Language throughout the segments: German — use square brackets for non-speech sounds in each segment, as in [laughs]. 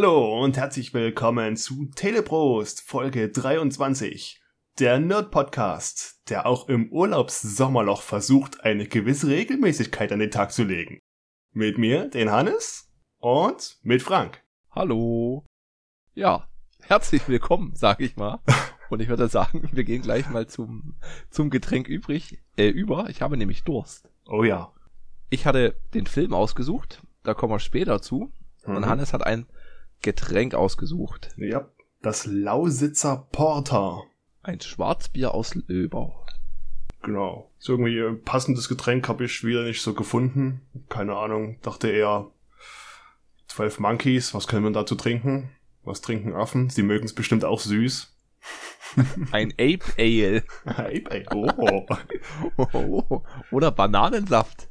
Hallo und herzlich willkommen zu Teleprost Folge 23. Der Nerd-Podcast, der auch im Urlaubssommerloch versucht, eine gewisse Regelmäßigkeit an den Tag zu legen. Mit mir, den Hannes, und mit Frank. Hallo. Ja, herzlich willkommen, sag ich mal. [laughs] Und ich würde sagen, wir gehen gleich mal zum, zum Getränk übrig, äh, über. Ich habe nämlich Durst. Oh ja. Ich hatte den Film ausgesucht, da kommen wir später zu. Mhm. Und Hannes hat ein Getränk ausgesucht. Ja, das Lausitzer Porter. Ein Schwarzbier aus Löbau. Genau. So irgendwie ein passendes Getränk habe ich wieder nicht so gefunden. Keine Ahnung. Dachte eher 12 Monkeys, was können wir dazu trinken? Was trinken Affen? Sie mögen es bestimmt auch süß. [laughs] [laughs] Ein Ape Ale. Hey, ey, oh. Oh, [laughs] Oder Bananensaft.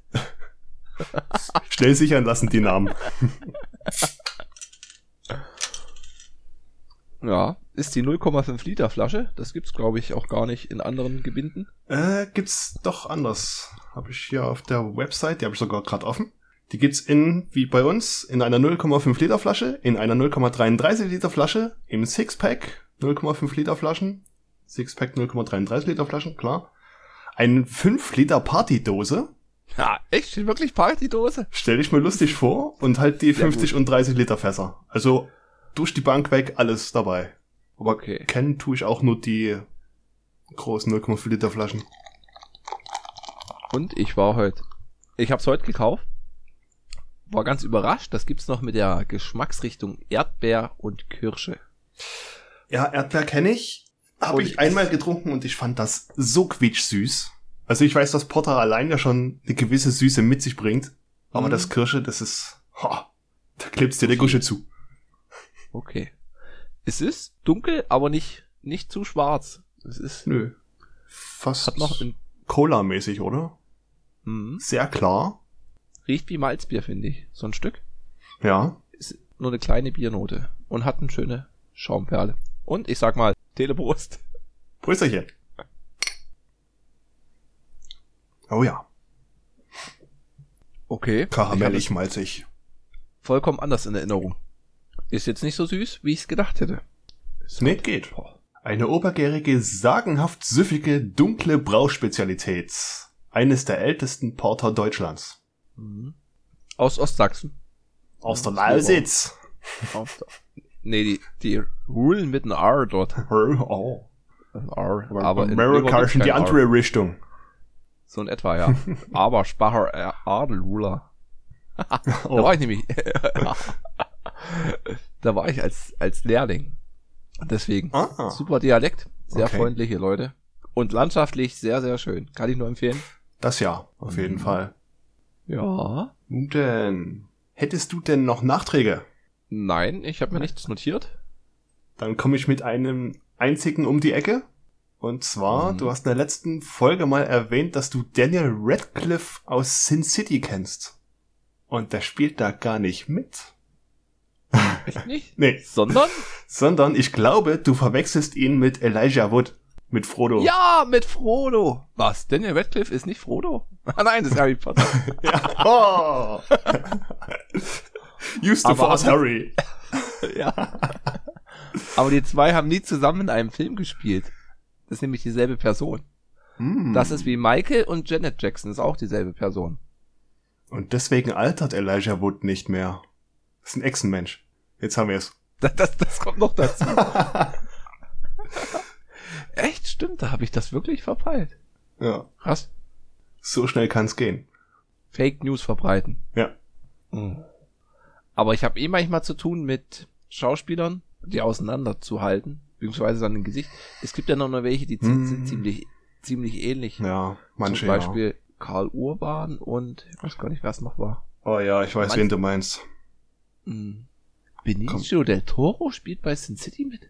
Schnell sichern lassen die Namen. Ja, ist die 0,5 Liter Flasche. Das gibt's, glaube ich, auch gar nicht in anderen Gebinden. Äh, gibt's doch anders. Habe ich hier auf der Website, die habe ich sogar gerade offen. Die gibt's in, wie bei uns, in einer 0,5 Liter Flasche, in einer 0,33 Liter Flasche, im Sixpack 0,5 Liter Flaschen, Sixpack 0,33 Liter Flaschen, klar. Eine 5 Liter Partydose, Ja, echt? Wirklich Partydose? stell dich mir lustig vor, und halt die Sehr 50 und 30 Liter Fässer. Also durch die Bank weg, alles dabei. Aber Okay. kennen tue ich auch nur die großen 0,5 Liter Flaschen. Und ich war heute. Ich hab's heute gekauft. War ganz überrascht. Das gibt's noch mit der Geschmacksrichtung Erdbeer und Kirsche. Ja, Erdbeer kenne ich. Habe ich- einmal getrunken und ich fand das so quietschsüß. Also ich weiß, dass Porter allein ja schon eine gewisse Süße mit sich bringt. Aber Mhm. das Kirsche, das ist... Ha, da klebst dir der Gusche zu. Okay. Es ist dunkel, aber nicht, nicht zu schwarz. Es ist, Nö. Fast hat noch ein, Cola-mäßig, oder? mhm. Sehr klar. riecht wie Malzbier, finde ich. So ein Stück. Ja. Ist nur eine kleine Biernote. Und hat eine schöne Schaumperle. Und ich sag mal, Telebrust. Prösterchen. Oh ja. Okay. Karamellig, malzig. Vollkommen anders in Erinnerung. Ist jetzt nicht so süß, wie ich es gedacht hätte. Ist Nee, geht. Eine obergärige, sagenhaft süffige, dunkle Brauspezialität. Eines der ältesten Porter Deutschlands. Mhm. Aus Ostsachsen. Aus der Mhm. Lausitz. Aus der- nee, die, die Rulen mit einem R dort. [laughs] Oh. R. Aber, Aber in Amerika ist in die kein R. andere Richtung. So in etwa, ja. [laughs] Aber Spacher äh, Adelruler. [laughs] Da Oh. war ich nämlich. [laughs] da war ich als, als Lehrling. Deswegen. Ah. Super Dialekt. Sehr Okay. freundliche Leute. Und landschaftlich sehr, sehr schön. Kann ich nur empfehlen. Das ja, auf jeden Mhm. Fall. Ja. Nun denn, hättest du denn noch Nachträge? Nein, ich habe mir nichts notiert. Dann komme ich mit einem einzigen um die Ecke. Und zwar, Mhm. du hast in der letzten Folge mal erwähnt, dass du Daniel Radcliffe aus Sin City kennst. Und der spielt da gar nicht mit. Echt nicht? Nee, Sondern? sondern ich glaube, du verwechselst ihn mit Elijah Wood. Mit Frodo. Ja, mit Frodo. Was? Daniel Radcliffe ist nicht Frodo? [laughs] Ah, nein, das ist Harry Potter. [laughs] Ja. Oh. Use the Aber- Force, Harry. [laughs] ja. Aber die zwei haben nie zusammen in einem Film gespielt. Das ist nämlich dieselbe Person. Hm. Das ist wie Michael und Janet Jackson, ist auch dieselbe Person. Und deswegen altert Elijah Wood nicht mehr. Das ist ein Echsenmensch. Jetzt haben wir es. [laughs] Das, das, das kommt noch dazu. [laughs] Echt, stimmt, da habe ich das wirklich verpeilt. ja. Krass. So schnell kann's gehen. Fake News verbreiten. Ja. Mhm. Aber ich habe eh manchmal zu tun mit Schauspielern, die auseinanderzuhalten, beziehungsweise dann im Gesicht. Es gibt ja noch nur welche, die zi- Mhm. sind ziemlich, ziemlich ähnlich. Ja, manche Zum Beispiel Karl Urban und ich weiß gar nicht, wer es noch war. ja. Oh ja, ich weiß, Manch- wen du meinst. Mhm. Benicio del Toro spielt bei Sin City mit.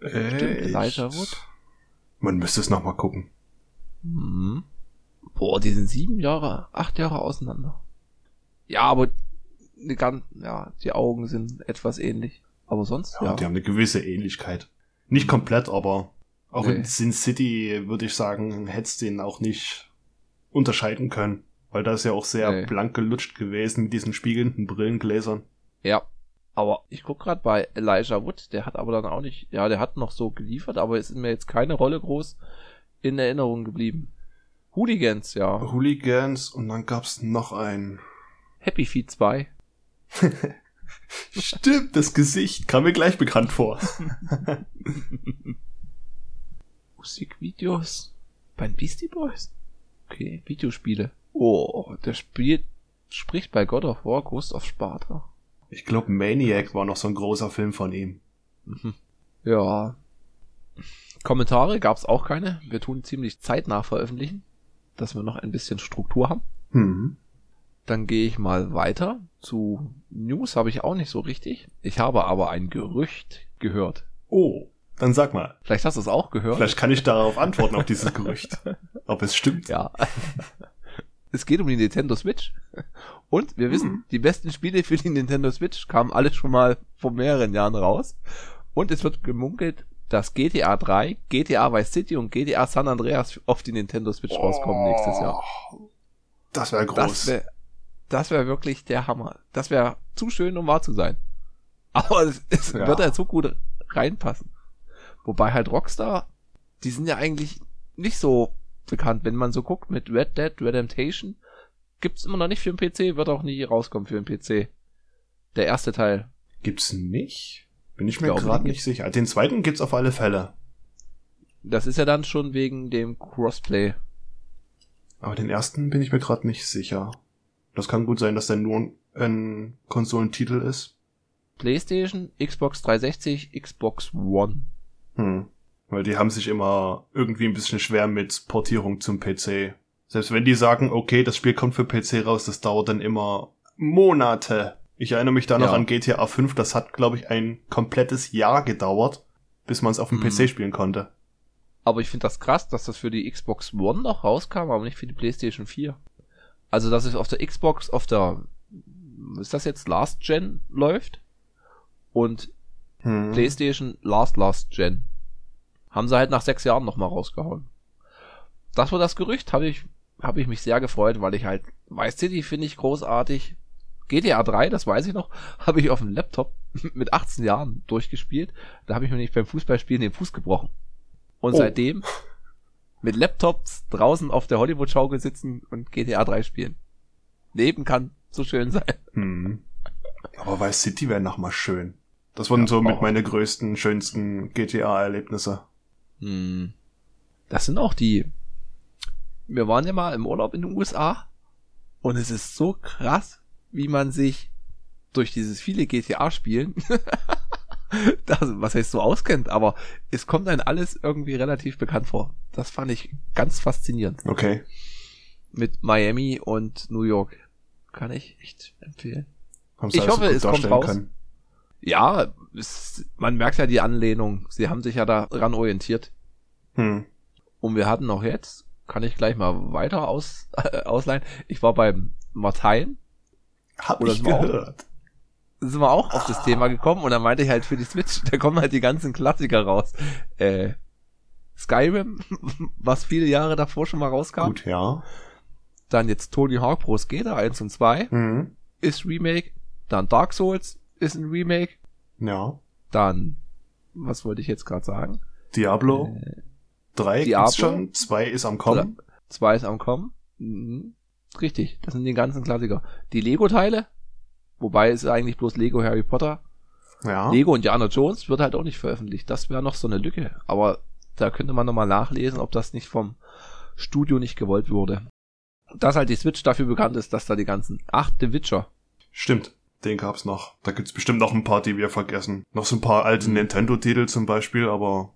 Stimmt, Elijah Wood. Man müsste es nochmal gucken. Mhm. Boah, die sind sieben Jahre, acht Jahre auseinander. Ja, aber die, gan- ja, die Augen sind etwas ähnlich. Aber sonst, Ja, ja. die haben eine gewisse Ähnlichkeit. Nicht komplett, aber auch Nee. in Sin City würde ich sagen, hättest du ihn auch nicht unterscheiden können. Weil da ist ja auch sehr Nee. blank gelutscht gewesen mit diesen spiegelnden Brillengläsern. ja. Aber ich guck gerade bei Elijah Wood, der hat aber dann auch nicht, ja, der hat noch so geliefert, aber es ist mir jetzt keine Rolle groß in Erinnerung geblieben. Hooligans, ja. Hooligans und dann gab's noch einen. Happy Feet 2. [laughs] Stimmt, das Gesicht kam mir gleich bekannt vor. [laughs] Musikvideos bei den Beastie Boys. Okay, Videospiele. Oh, der spielt, spricht bei God of War Ghost of Sparta. Ich glaube, Maniac war noch so ein großer Film von ihm. Mhm. Ja. Kommentare gab's auch keine. Wir tun ziemlich zeitnah veröffentlichen, dass wir noch ein bisschen Struktur haben. Mhm. Dann gehe ich mal weiter. Zu News habe ich auch nicht so richtig. Ich habe aber ein Gerücht gehört. Oh, dann sag mal. Vielleicht hast du es auch gehört. Vielleicht kann ich darauf antworten, auf dieses Gerücht. [laughs] Ob es stimmt. Ja. Es geht um die Nintendo Switch. Und wir wissen, Mhm. die besten Spiele für die Nintendo Switch kamen alle schon mal vor mehreren Jahren raus. Und es wird gemunkelt, dass GTA 3, GTA Vice City und GTA San Andreas auf die Nintendo Switch rauskommen nächstes Jahr. Das wäre Das groß. wäre das wär wirklich der Hammer. Das wäre zu schön, um wahr zu sein. Aber es, es Ja. wird halt so gut reinpassen. Wobei halt Rockstar, die sind ja eigentlich nicht so bekannt. Wenn man so guckt mit Red Dead Redemption, gibt's immer noch nicht für den PC, wird auch nie rauskommen für den PC. Der erste Teil. Gibt's nicht? Bin ich mir glaube, gerade nicht sicher. Den zweiten gibt's auf alle Fälle. Das ist ja dann schon wegen dem Crossplay. Aber den ersten bin ich mir gerade nicht sicher. Das kann gut sein, dass der nur ein Konsolentitel ist. PlayStation, Xbox 360, Xbox One. Hm. Weil die haben sich immer irgendwie ein bisschen schwer mit Portierung zum PC. Selbst wenn die sagen, okay, das Spiel kommt für PC raus, das dauert dann immer Monate. Ich erinnere mich da noch Ja. an GTA 5, das hat, glaube ich, ein komplettes Jahr gedauert, bis man es auf dem Mhm. PC spielen konnte. Aber ich finde das krass, dass das für die Xbox One noch rauskam, aber nicht für die PlayStation 4. Also, dass es auf der Xbox, auf der, ist das jetzt Last Gen läuft? Und Hm. PlayStation Last Last Gen. Haben sie halt nach sechs Jahren nochmal rausgehauen. Das war das Gerücht, habe ich, habe ich mich sehr gefreut, weil ich halt, Vice City finde ich großartig. GTA 3, das weiß ich noch, [laughs] habe ich auf dem Laptop [laughs] mit 18 Jahren durchgespielt. Da habe ich mir nicht beim Fußballspielen den Fuß gebrochen. Und Oh. seitdem mit Laptops draußen auf der Hollywood-Schaukel sitzen und GTA 3 spielen. Leben kann so schön sein. [laughs] Hm. Aber Vice City wäre noch mal schön. Das waren Ja, so mit meine größten, schönsten GTA-Erlebnisse. Hm. Das sind auch die. Wir waren ja mal im Urlaub in den USA und es ist so krass, wie man sich durch dieses viele GTA-Spielen, [laughs] was heißt so auskennt, aber es kommt einem alles irgendwie relativ bekannt vor. Das fand ich ganz faszinierend. Okay. Mit Miami und New York. Kann ich echt empfehlen. Haben sie Ich hoffe, es kommt raus. können. Ja, es, man merkt ja die Anlehnung. Sie haben sich ja daran orientiert. Hm. Und wir hatten auch jetzt, kann ich gleich mal weiter aus, äh, [laughs] ausleihen. Ich war beim Martein, Hab Oder ich wir auch- gehört. sind wir auch auf das Thema gekommen und da meinte ich halt für die Switch, [laughs] da kommen halt die ganzen Klassiker raus. Äh, Skyrim, [laughs] was viele Jahre davor schon mal rauskam. Gut, ja. Dann jetzt Tony Hawk Pro Skater 1 und 2 Hm. ist Remake. Dann Dark Souls ist ein Remake. Ja. Dann, was wollte ich jetzt gerade sagen? Diablo Äh, 3 Diablo? gibt's schon, 2 ist am Kommen. Zwei ist am Kommen. Mhm. Richtig, das sind die ganzen Klassiker. Die Lego-Teile, wobei es eigentlich bloß Lego Harry Potter. Ja. Lego und Indiana Jones wird halt auch nicht veröffentlicht. Das wäre noch so eine Lücke. Aber da könnte man nochmal nachlesen, ob das nicht vom Studio nicht gewollt wurde. Dass halt die Switch dafür bekannt ist, dass da die ganzen. Ach, The Witcher. Stimmt. Den gab's noch. Da gibt's bestimmt noch ein paar, die wir vergessen. Noch so ein paar alte Mhm. Nintendo-Titel zum Beispiel, aber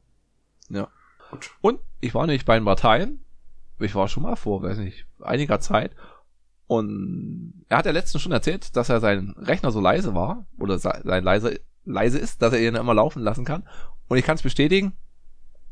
Ja. gut. Und ich war nämlich bei den Parteien. Ich war schon mal vor, weiß nicht, einiger Zeit. Und er hat ja letztens schon erzählt, dass er sein Rechner so leise war, oder se- sein leise, leise ist, dass er ihn immer laufen lassen kann. Und ich kann es bestätigen,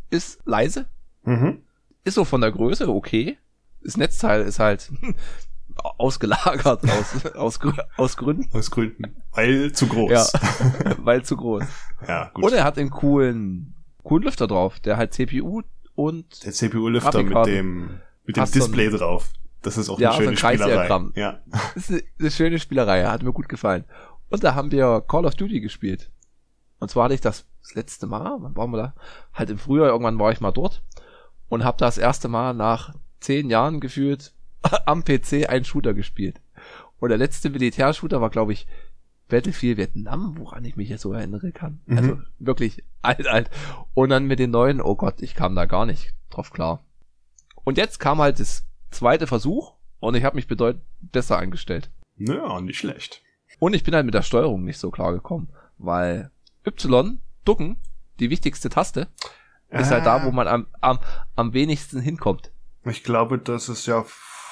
ist leise, Mhm. ist so von der Größe okay. Das Netzteil ist halt [laughs] ausgelagert [laughs] aus, aus, aus Gründen, Aus Gründen. Weil zu groß. Ja. [laughs] weil zu groß. ja gut. Und er hat einen coolen, coolen Lüfter drauf, der halt CPU und Der CPU-Lüfter mit dem, mit dem Hast Display drauf. Das ist auch Ja, eine so ein schöne Spielerei. Ja. Das ist eine, eine schöne Spielerei, hat mir gut gefallen. Und da haben wir Call of Duty gespielt. Und zwar hatte ich das, das letzte Mal, wann waren wir da? Halt im Frühjahr, irgendwann war ich mal dort und habe das erste Mal nach zehn Jahren gefühlt [laughs] am PC einen Shooter gespielt. Und der letzte Militärshooter war, glaube ich, Battlefield Vietnam, woran ich mich jetzt so erinnern kann. Mhm. Also wirklich alt, alt. Und dann mit den neuen, oh Gott, ich kam da gar nicht drauf klar. Und jetzt kam halt das zweite Versuch und ich habe mich bedeutend besser eingestellt. Naja, nicht schlecht. Und ich bin halt mit der Steuerung nicht so klar gekommen, weil Y, ducken, die wichtigste Taste, ist halt da, wo man am, am, am wenigsten hinkommt. Ich glaube, das ist ja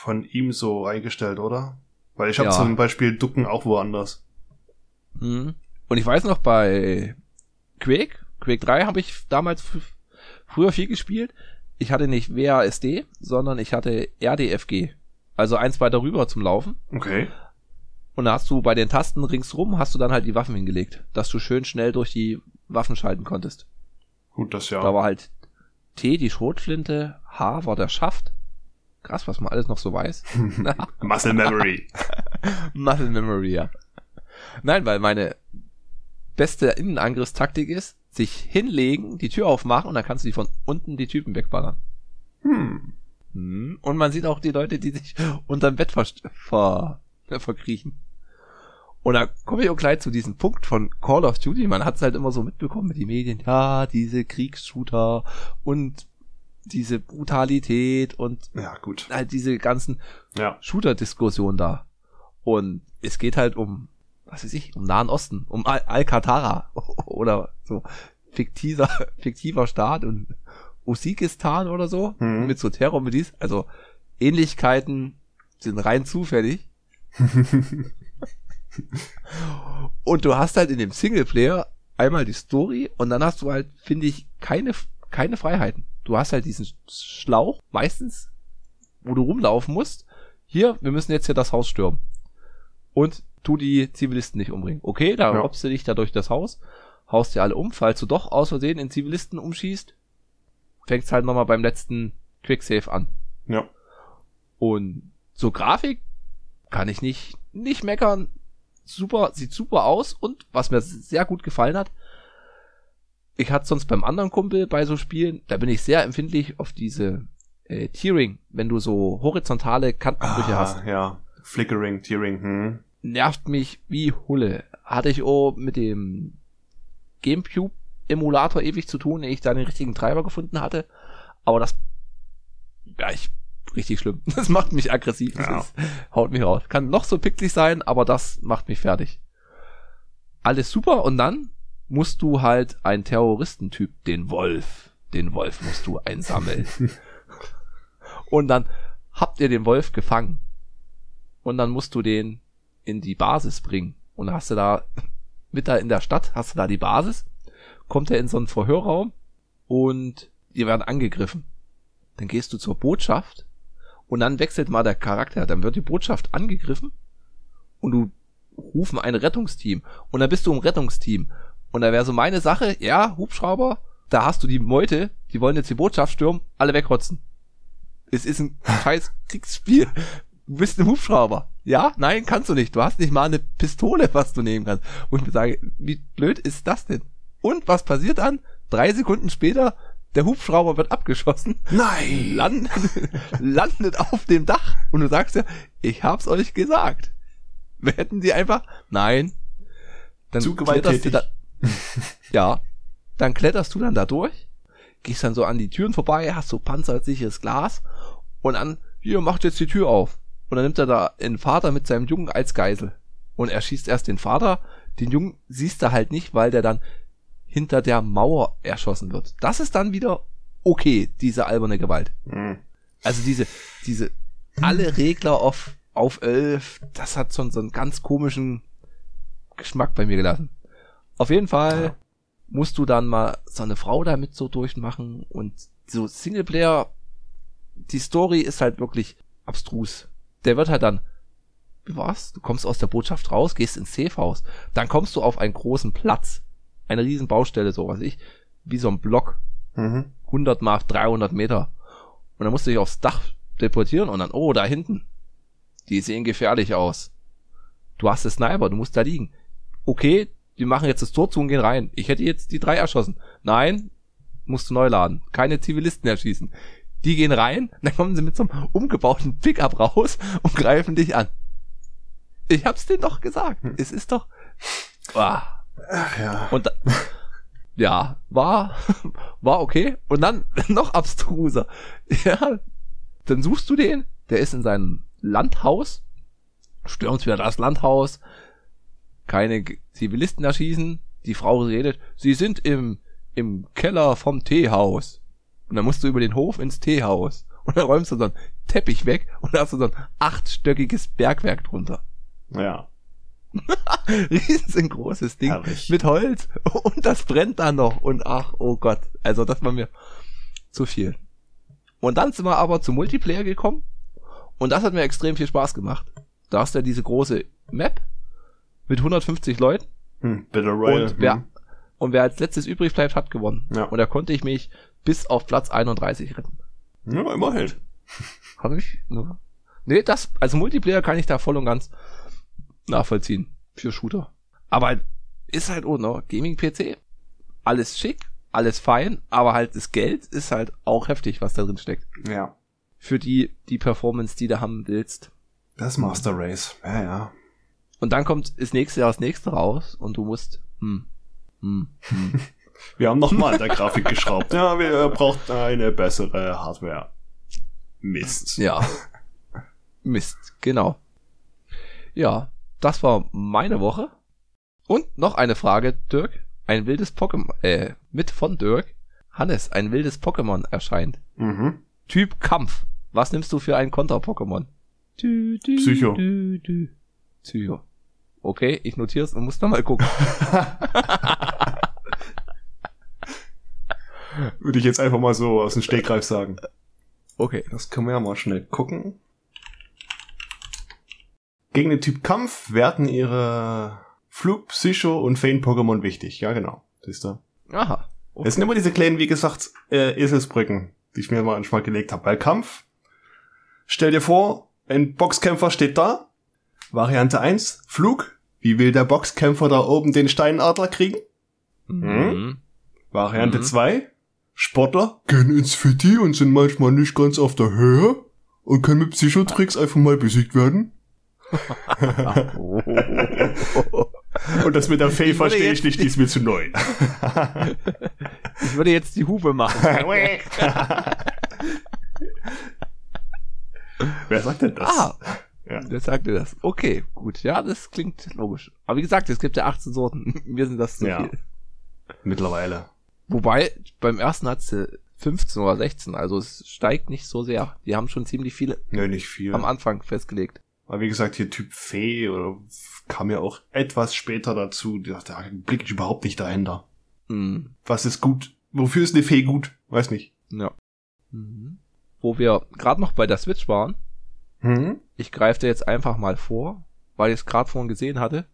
von ihm so eingestellt, oder? Weil ich habe Ja. zum Beispiel Ducken auch woanders. Mhm. Und ich weiß noch, bei Quake, Quake 3 habe ich damals fr- früher viel gespielt. Ich hatte nicht WASD, sondern ich hatte RDFG. Also eins weiter rüber zum Laufen. Okay. Und da hast du bei den Tasten ringsrum, hast du dann halt die Waffen hingelegt, dass du schön schnell durch die Waffen schalten konntest. Gut, das ja. Da war halt T die Schrotflinte, H war der Schaft. Krass, was man alles noch so weiß. [laughs] Muscle Memory. [laughs] Muscle Memory, ja. Nein, weil meine beste Innenangriffstaktik ist, sich hinlegen, die Tür aufmachen und dann kannst du die von unten die Typen wegballern. Hm. Hm. Und man sieht auch die Leute, die sich unterm Bett ver ver verkriechen. Und da komme ich auch gleich zu diesem Punkt von Call of Duty. Man hat es halt immer so mitbekommen mit den Medien. Ja, diese Kriegsshooter und diese Brutalität und Ja, gut. halt diese ganzen Ja. Shooter-Diskussion da. Und es geht halt um, was weiß ich, um Nahen Osten, um Al- Alcatara [laughs] oder so fiktiver, [laughs] fiktiver Staat und Usbekistan oder so Mhm. mit so Terror-Miliz. Also Ähnlichkeiten sind rein zufällig. [laughs] und du hast halt in dem Singleplayer einmal die Story und dann hast du halt, finde ich, keine, keine Freiheiten. Du hast halt diesen Schlauch, meistens, wo du rumlaufen musst. Hier, wir müssen jetzt hier das Haus stürmen. Und tu die Zivilisten nicht umbringen. Okay, da Ja. robst du dich da durch das Haus, haust dir alle um, falls du doch aus Versehen in Zivilisten umschießt, fängst halt nochmal beim letzten Quicksave an. Ja. Und so Grafik kann ich nicht, nicht meckern. Super, sieht super aus und was mir sehr gut gefallen hat, ich hatte sonst beim anderen Kumpel bei so Spielen, da bin ich sehr empfindlich auf diese äh, Tearing, wenn du so horizontale Kantenbrüche hast. Ah, ja. Flickering, Tearing, hm. Nervt mich wie Hulle. Hatte ich auch mit dem Gamecube-Emulator ewig zu tun, ehe ich da den richtigen Treiber gefunden hatte. Aber das, ja, ich, richtig schlimm. [laughs] Das macht mich aggressiv. Das Ja. ist, haut mich raus. Kann noch so pixelig sein, aber das macht mich fertig. Alles super und dann musst du halt einen Terroristentyp, den Wolf, den Wolf musst du einsammeln. [laughs] und dann habt ihr den Wolf gefangen. Und dann musst du den in die Basis bringen. Und dann hast du da, mit da in der Stadt, hast du da die Basis, kommt er in so einen Verhörraum und die werden angegriffen. Dann gehst du zur Botschaft und dann wechselt mal der Charakter. Dann wird die Botschaft angegriffen und du rufen ein Rettungsteam. Und dann bist du im Rettungsteam. Und da wäre so meine Sache, ja, Hubschrauber, da hast du die Meute, die wollen jetzt die Botschaft stürmen, alle wegrotzen. Es ist ein [laughs] scheiß Kriegsspiel. Du bist ein Hubschrauber. Ja? Nein, kannst du nicht. Du hast nicht mal eine Pistole, was du nehmen kannst. Wo ich mir sage, wie blöd ist das denn? Und was passiert dann? Drei Sekunden später, der Hubschrauber wird abgeschossen, Nein! landet, [laughs] landet auf dem Dach und du sagst ja, ich hab's euch gesagt. Wir hätten die einfach, nein. Dann Zu gewalttätig. da, [laughs] ja, dann kletterst du dann da durch, gehst dann so an die Türen vorbei, hast so panzersicheres Glas und dann, hier, macht jetzt die Tür auf. Und dann nimmt er da einen Vater mit seinem Jungen als Geisel. Und er schießt erst den Vater, den Jungen siehst du halt nicht, weil der dann hinter der Mauer erschossen wird. Das ist dann wieder okay, diese alberne Gewalt. Hm. Also diese, diese, alle Regler auf, auf 11, das hat schon so einen ganz komischen Geschmack bei mir gelassen. Auf jeden Fall Ja. musst du dann mal so eine Frau damit so durchmachen und so Singleplayer, die Story ist halt wirklich abstrus. Der wird halt dann, wie war's? Du kommst aus der Botschaft raus, gehst ins Safehouse, dann kommst du auf einen großen Platz, eine riesen Baustelle, so was ich, wie so ein Block, Mhm. 100 mal 300 Meter. Und dann musst du dich aufs Dach deportieren und dann, oh, da hinten. Die sehen gefährlich aus. Du hast den Sniper, du musst da liegen. okay, wir machen jetzt das Tor zu und gehen rein. Ich hätte jetzt die drei erschossen. Nein, musst du neu laden. Keine Zivilisten erschießen. Die gehen rein, [laughs] dann kommen sie mit so einem umgebauten Pickup raus und greifen dich an. Ich hab's dir doch gesagt. Hm. Es ist doch. Ah. Ach ja. Und da, [laughs] ja, war, war okay. Und dann [laughs] noch abstruser. Ja, dann suchst du den, der ist in seinem Landhaus, stürmt wieder das Landhaus, keine Zivilisten erschießen, die Frau redet, sie sind im, im Keller vom Teehaus. Und dann musst du über den Hof ins Teehaus. Und dann räumst du so einen Teppich weg und dann hast du so ein achtstöckiges Bergwerk drunter. Ja. [laughs] Riesengroßes Ding Herrlich. mit Holz und das brennt dann noch und ach, oh Gott. Also das war mir zu viel. Und dann sind wir aber zum Multiplayer gekommen und das hat mir extrem viel Spaß gemacht. Da hast du ja diese große Map mit 150 Leuten. Hm, Battle Royale. Und wer, hm. und wer als letztes übrig bleibt, hat gewonnen. Ja. Und da konnte ich mich bis auf Platz 31 retten. Ja, immerhin. [laughs] Habe ich? Ne? Nee, das, also Multiplayer kann ich da voll und ganz nachvollziehen. Für Shooter. Aber ist halt auch noch Gaming-PC. Alles schick, alles fein, aber halt das Geld ist halt auch heftig, was da drin steckt. Ja. Für die, die Performance, die du haben willst. Das Master Race. Ja, ja. Und dann kommt das nächste Jahr das nächste raus und du musst, hm, hm, hm. [laughs] Wir haben nochmal an der Grafik geschraubt. Ja, wir brauchen eine bessere Hardware. Mist. Ja. Mist, genau. Ja, das war meine Woche. Und noch eine Frage, Dirk. Ein wildes Pokémon, äh, mit von Dirk. Hannes, ein wildes Pokémon erscheint. Mhm. Typ Kampf. Was nimmst du für ein Konter-Pokémon? Psycho. Psycho. Okay, ich notiere es und muss nochmal gucken. [laughs] Würde ich jetzt einfach mal so aus dem Stegreif sagen. Okay. Das können wir ja mal schnell gucken. Gegen den Typ Kampf werden ihre Flug, Psycho und Fein-Pokémon wichtig. Ja, genau. Siehst du? Aha. Okay. Es sind immer diese kleinen, wie gesagt, äh, Eselsbrücken, die ich mir manchmal gelegt habe. Bei Kampf, stell dir vor, ein Boxkämpfer steht da. Variante 1, Flug. Wie will der Boxkämpfer da oben den Steinadler kriegen? Mhm. Hm? Variante 2, mhm. Sportler gehen ins Fitti und sind manchmal nicht ganz auf der Höhe und können mit Psychotricks einfach mal besiegt werden. [laughs] Und das mit der Fee verstehe ich nicht, die ist mir zu neu. [laughs] ich würde jetzt die Hupe machen. [laughs] Wer sagt denn das? Ah, ja. wer sagte das? Okay, gut. Ja, das klingt logisch. Aber wie gesagt, es gibt ja 18 Sorten. [laughs] Mir sind das zu ja. viel. Mittlerweile. Wobei, beim ersten hat sie 15 oder 16, also es steigt nicht so sehr. Die haben schon ziemlich viele nee, nicht viel. am Anfang festgelegt. Aber wie gesagt, hier Typ Fee oder kam ja auch etwas später dazu. Da blicke ich überhaupt nicht dahinter. Mhm. Was ist gut? Wofür ist eine Fee gut? Weiß nicht. Ja. Mhm. Wo wir gerade noch bei der Switch waren. Mhm. Ich greife dir jetzt einfach mal vor, weil ich es gerade vorhin gesehen hatte.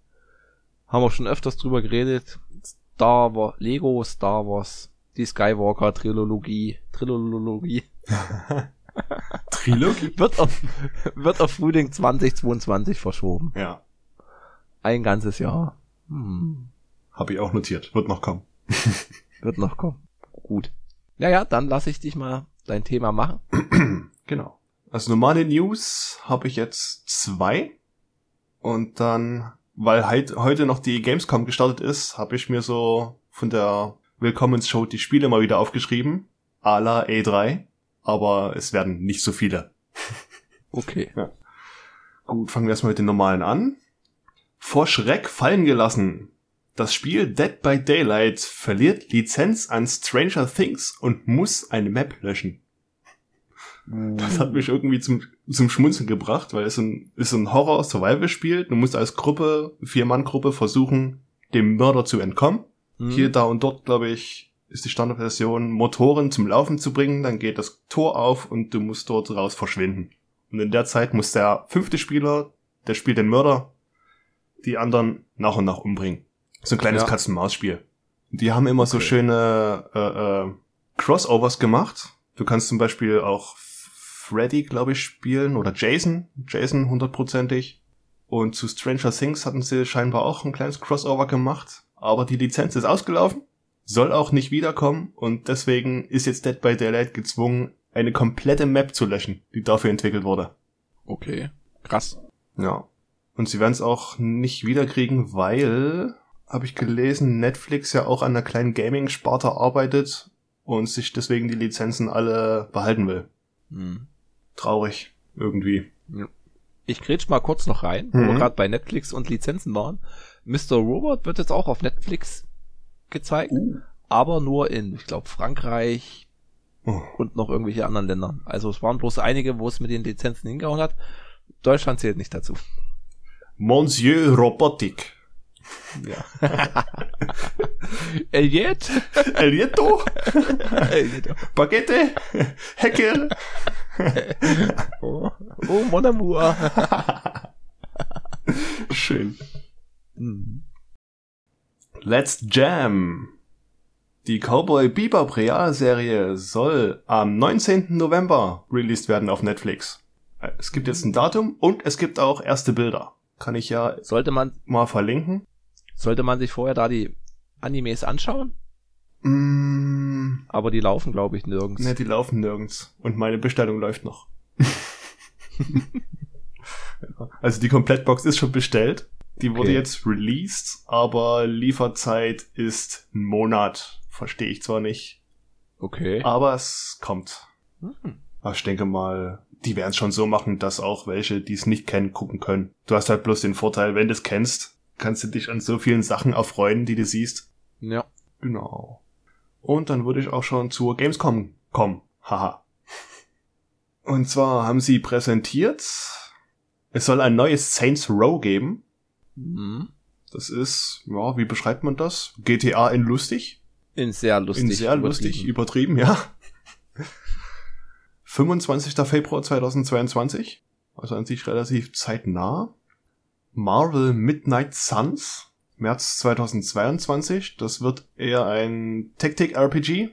Haben wir schon öfters drüber geredet. Star Wars, Lego Star Wars, die Skywalker Trilogie, Trilogie. [laughs] Trilogie? wird, auf, wird auf Frühling 2022 verschoben. Ja. Ein ganzes Jahr. Hm. Habe ich auch notiert. Wird noch kommen. [laughs] wird noch kommen. Gut. Naja, dann lasse ich dich mal dein Thema machen. [clears throat] genau. Also normale News habe ich jetzt zwei. Und dann, weil heit, heute noch die Gamescom gestartet ist, habe ich mir so von der Willkommensshow die Spiele mal wieder aufgeschrieben. A la E3 aber es werden nicht so viele. [laughs] Okay. Ja. Gut, fangen wir erstmal mit den normalen an. Vor Schreck fallen gelassen. Das Spiel Dead by Daylight verliert Lizenz an Stranger Things und muss eine Map löschen. Das hat mich irgendwie zum, zum Schmunzeln gebracht, weil es ein, ist ein Horror-Survival-Spiel. Du musst als Gruppe, Vier-Mann-Gruppe versuchen, dem Mörder zu entkommen. Mhm. Hier, da und dort, glaube ich, ist die Standardversion, Motoren zum Laufen zu bringen, dann geht das Tor auf und du musst dort raus verschwinden. Und in der Zeit muss der fünfte Spieler, der spielt den Mörder, die anderen nach und nach umbringen. So ein kleines ja. Katz-und-Maus-Spiel. Die haben immer okay. so schöne äh, äh, Crossovers gemacht. Du kannst zum Beispiel auch Freddy, glaube ich, spielen oder Jason. Jason hundertprozentig. Und zu Stranger Things hatten sie scheinbar auch ein kleines Crossover gemacht. Aber die Lizenz ist ausgelaufen, soll auch nicht wiederkommen und deswegen ist jetzt Dead by Daylight gezwungen, eine komplette Map zu löschen, die dafür entwickelt wurde. Okay. Krass. Ja. Und sie werden es auch nicht wiederkriegen, weil, habe ich gelesen, Netflix ja auch an einer kleinen Gaming-Sparte arbeitet und sich deswegen die Lizenzen alle behalten will. Hm. Traurig, irgendwie. Ich grätsch mal kurz noch rein, wo Mhm. wir gerade bei Netflix und Lizenzen waren. Mr. Robot wird jetzt auch auf Netflix gezeigt, aber nur in, ich glaube, Frankreich Oh. und noch irgendwelche anderen Ländern. Also es waren bloß einige, wo es mit den Lizenzen hingehauen hat. Deutschland zählt nicht dazu. Monsieur Robotik. Ja. [laughs] Elliot? Elieto? Elliot. [laughs] Baguette? Heckel? [laughs] Oh, oh Mon Amour. [laughs] Schön. Hm. Let's Jam. Die Cowboy Bebop Realserie soll am 19. November released werden auf Netflix. Es gibt jetzt ein Datum und es gibt auch erste Bilder. Kann ich ja Sollte man, mal verlinken. sollte man sich vorher da die Animes anschauen? Mm, Aber die laufen, glaube ich, nirgends. ne, die laufen nirgends. Und meine Bestellung läuft noch. [laughs] Also die Komplettbox ist schon bestellt. Die wurde Okay. jetzt released, aber Lieferzeit ist ein Monat. Verstehe ich zwar nicht. Okay. Aber es kommt. Hm. Aber ich denke mal, die werden es schon so machen, dass auch welche, die es nicht kennen, gucken können. Du hast halt bloß den Vorteil, wenn du es kennst, kannst du dich an so vielen Sachen erfreuen, die du siehst. Ja. Genau. Und dann würde ich auch schon zur Gamescom kommen. Haha. Und zwar haben sie präsentiert, es soll ein neues Saints Row geben. Hm. Das ist, ja, wie beschreibt man das? GTA in lustig? In sehr lustig. in sehr lustig, übertrieben. übertrieben, ja. [laughs] 25. Februar 2022. Also an sich relativ zeitnah. Marvel Midnight Suns. März 2022. Das wird eher ein Tactic-RPG.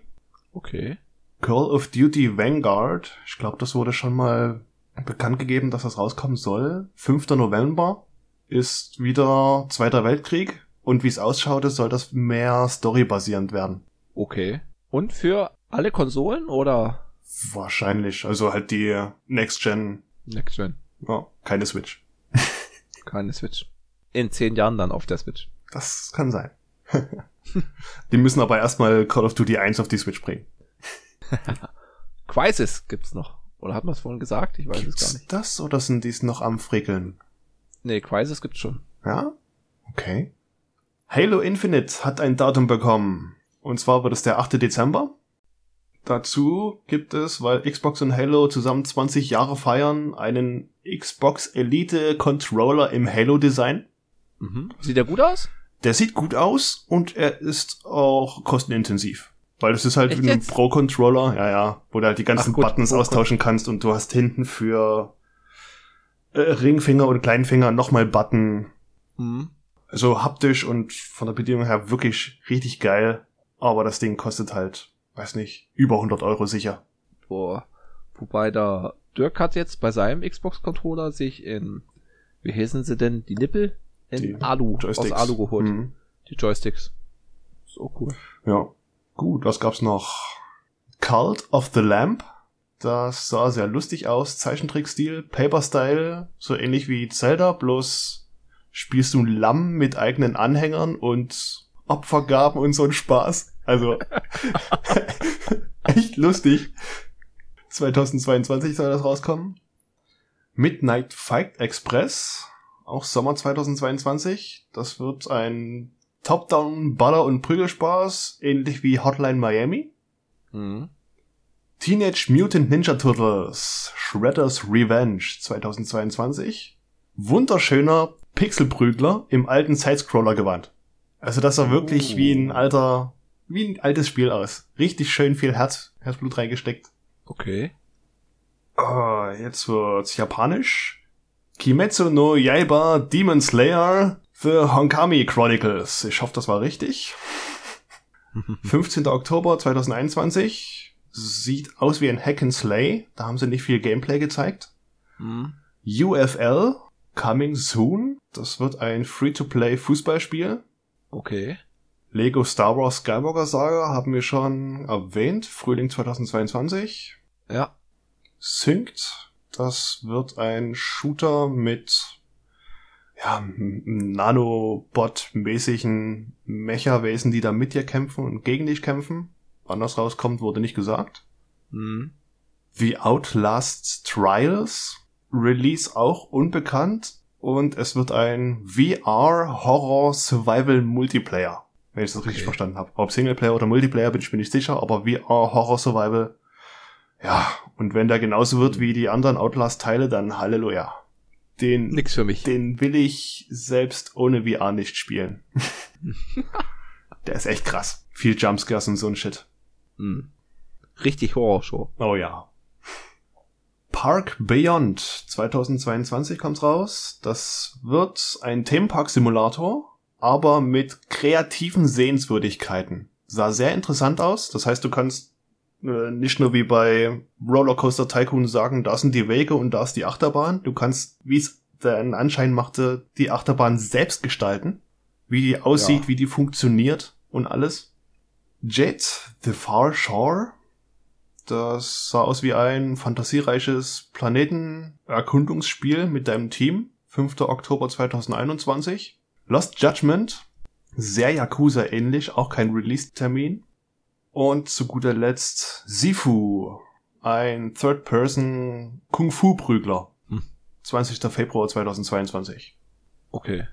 Okay. Call of Duty Vanguard. Ich glaube, das wurde schon mal bekannt gegeben, dass das rauskommen soll. 5. November ist wieder Zweiter Weltkrieg. Und wie es ausschaute, soll das mehr storybasierend werden. Okay. Und für alle Konsolen oder Wahrscheinlich. Also halt die Next Gen. Next Gen? Ja, keine Switch. [laughs] Keine Switch. In zehn Jahren dann auf der Switch. Das kann sein. [laughs] die müssen aber erstmal Call of Duty 1 auf die Switch bringen. [laughs] Crisis gibt's noch. Oder hat man es vorhin gesagt? Ich weiß es gar Gibt's nicht. das oder sind die noch am Frickeln? Nee, Crisis gibt's schon. Ja? Okay. Halo Infinite hat ein Datum bekommen. Und zwar wird es der 8. Dezember. Dazu gibt es, weil Xbox und Halo zusammen 20 Jahre feiern, einen Xbox Elite Controller im Halo Design. Mhm. Sieht der gut aus? Der sieht gut aus und er ist auch kostenintensiv. Weil das ist halt Echt wie ein? Pro-Controller, ja, ja, wo du halt die ganzen gut, Buttons Pro- austauschen kannst und du hast hinten für äh, Ringfinger oder Kleinfinger nochmal Button. Mhm. Also haptisch und von der Bedienung her wirklich richtig geil. Aber das Ding kostet halt, weiß nicht, über 100 Euro sicher. Boah. Wobei der Dirk hat jetzt bei seinem Xbox-Controller sich in, wie heißen sie denn, die Nippel? In Die Alu, aus Alu geholt. Mhm. Die Joysticks. So cool. Ja. Gut, was gab's noch? Cult of the Lamp. Das sah sehr lustig aus. Zeichentrickstil, Paper-Style, so ähnlich wie Zelda, bloß spielst du ein Lamm mit eigenen Anhängern und Opfergaben und so ein Spaß. Also, [laughs] [laughs] echt lustig. 2022 soll das rauskommen. Midnight Fight Express, auch Sommer 2022. Das wird ein Top-Down Baller- und Prügelspaß, ähnlich wie Hotline Miami. Mhm. Teenage Mutant Ninja Turtles Shredder's Revenge 2022. Wunderschöner Pixelprügler im alten Sidescroller gewandt. Also das sah wirklich Oh. wie ein alter, wie ein altes Spiel aus. Richtig schön viel Herz, Herzblut reingesteckt. Okay. Ah, jetzt wird's japanisch. Kimetsu no Yaiba Demon Slayer The Honkami Chronicles. Ich hoffe, das war richtig. [laughs] 15. Oktober 2021. Sieht aus wie ein Hack and Slay. Da haben sie nicht viel Gameplay gezeigt. Mhm. UFL Coming Soon. Das wird ein Free-to-Play Fußballspiel. Okay. Lego Star Wars Skywalker Saga haben wir schon erwähnt. Frühling 2022. Ja. Synced. Das wird ein Shooter mit ja, Nanobot-mäßigen Mecha-Wesen, die da mit dir kämpfen und gegen dich kämpfen. Das rauskommt, wurde nicht gesagt. Mhm. The Outlast Trials. Release auch unbekannt. Und es wird ein VR Horror Survival Multiplayer. Wenn ich das okay. richtig verstanden habe. Ob Singleplayer oder Multiplayer bin ich mir nicht sicher, aber VR Horror Survival. Ja, und wenn der genauso wird wie die anderen Outlast-Teile, dann Halleluja. Den, Nix für mich. Den will ich selbst ohne VR nicht spielen. [laughs] der ist echt krass. Viel Jumpscares und so ein Shit. Mhm. Richtig Horrorshow. Oh ja. Park Beyond 2022 kommt raus. Das wird ein Themenpark-Simulator, aber mit kreativen Sehenswürdigkeiten. Sah sehr interessant aus. Das heißt, du kannst äh, nicht nur wie bei Rollercoaster Tycoon sagen, da sind die Wege und da ist die Achterbahn. Du kannst, wie es den Anschein machte, die Achterbahn selbst gestalten. Wie die aussieht, ja. wie die funktioniert und alles. Jet, The Far Shore. Das sah aus wie ein fantasiereiches Planetenerkundungsspiel mit deinem Team. 5. Oktober 2021. Lost Judgment. Sehr Yakuza ähnlich, auch kein Release-Termin. Und zu guter Letzt Sifu. Ein Third-Person Kung-Fu-Prügler. Hm. 20. Februar 2022. Okay.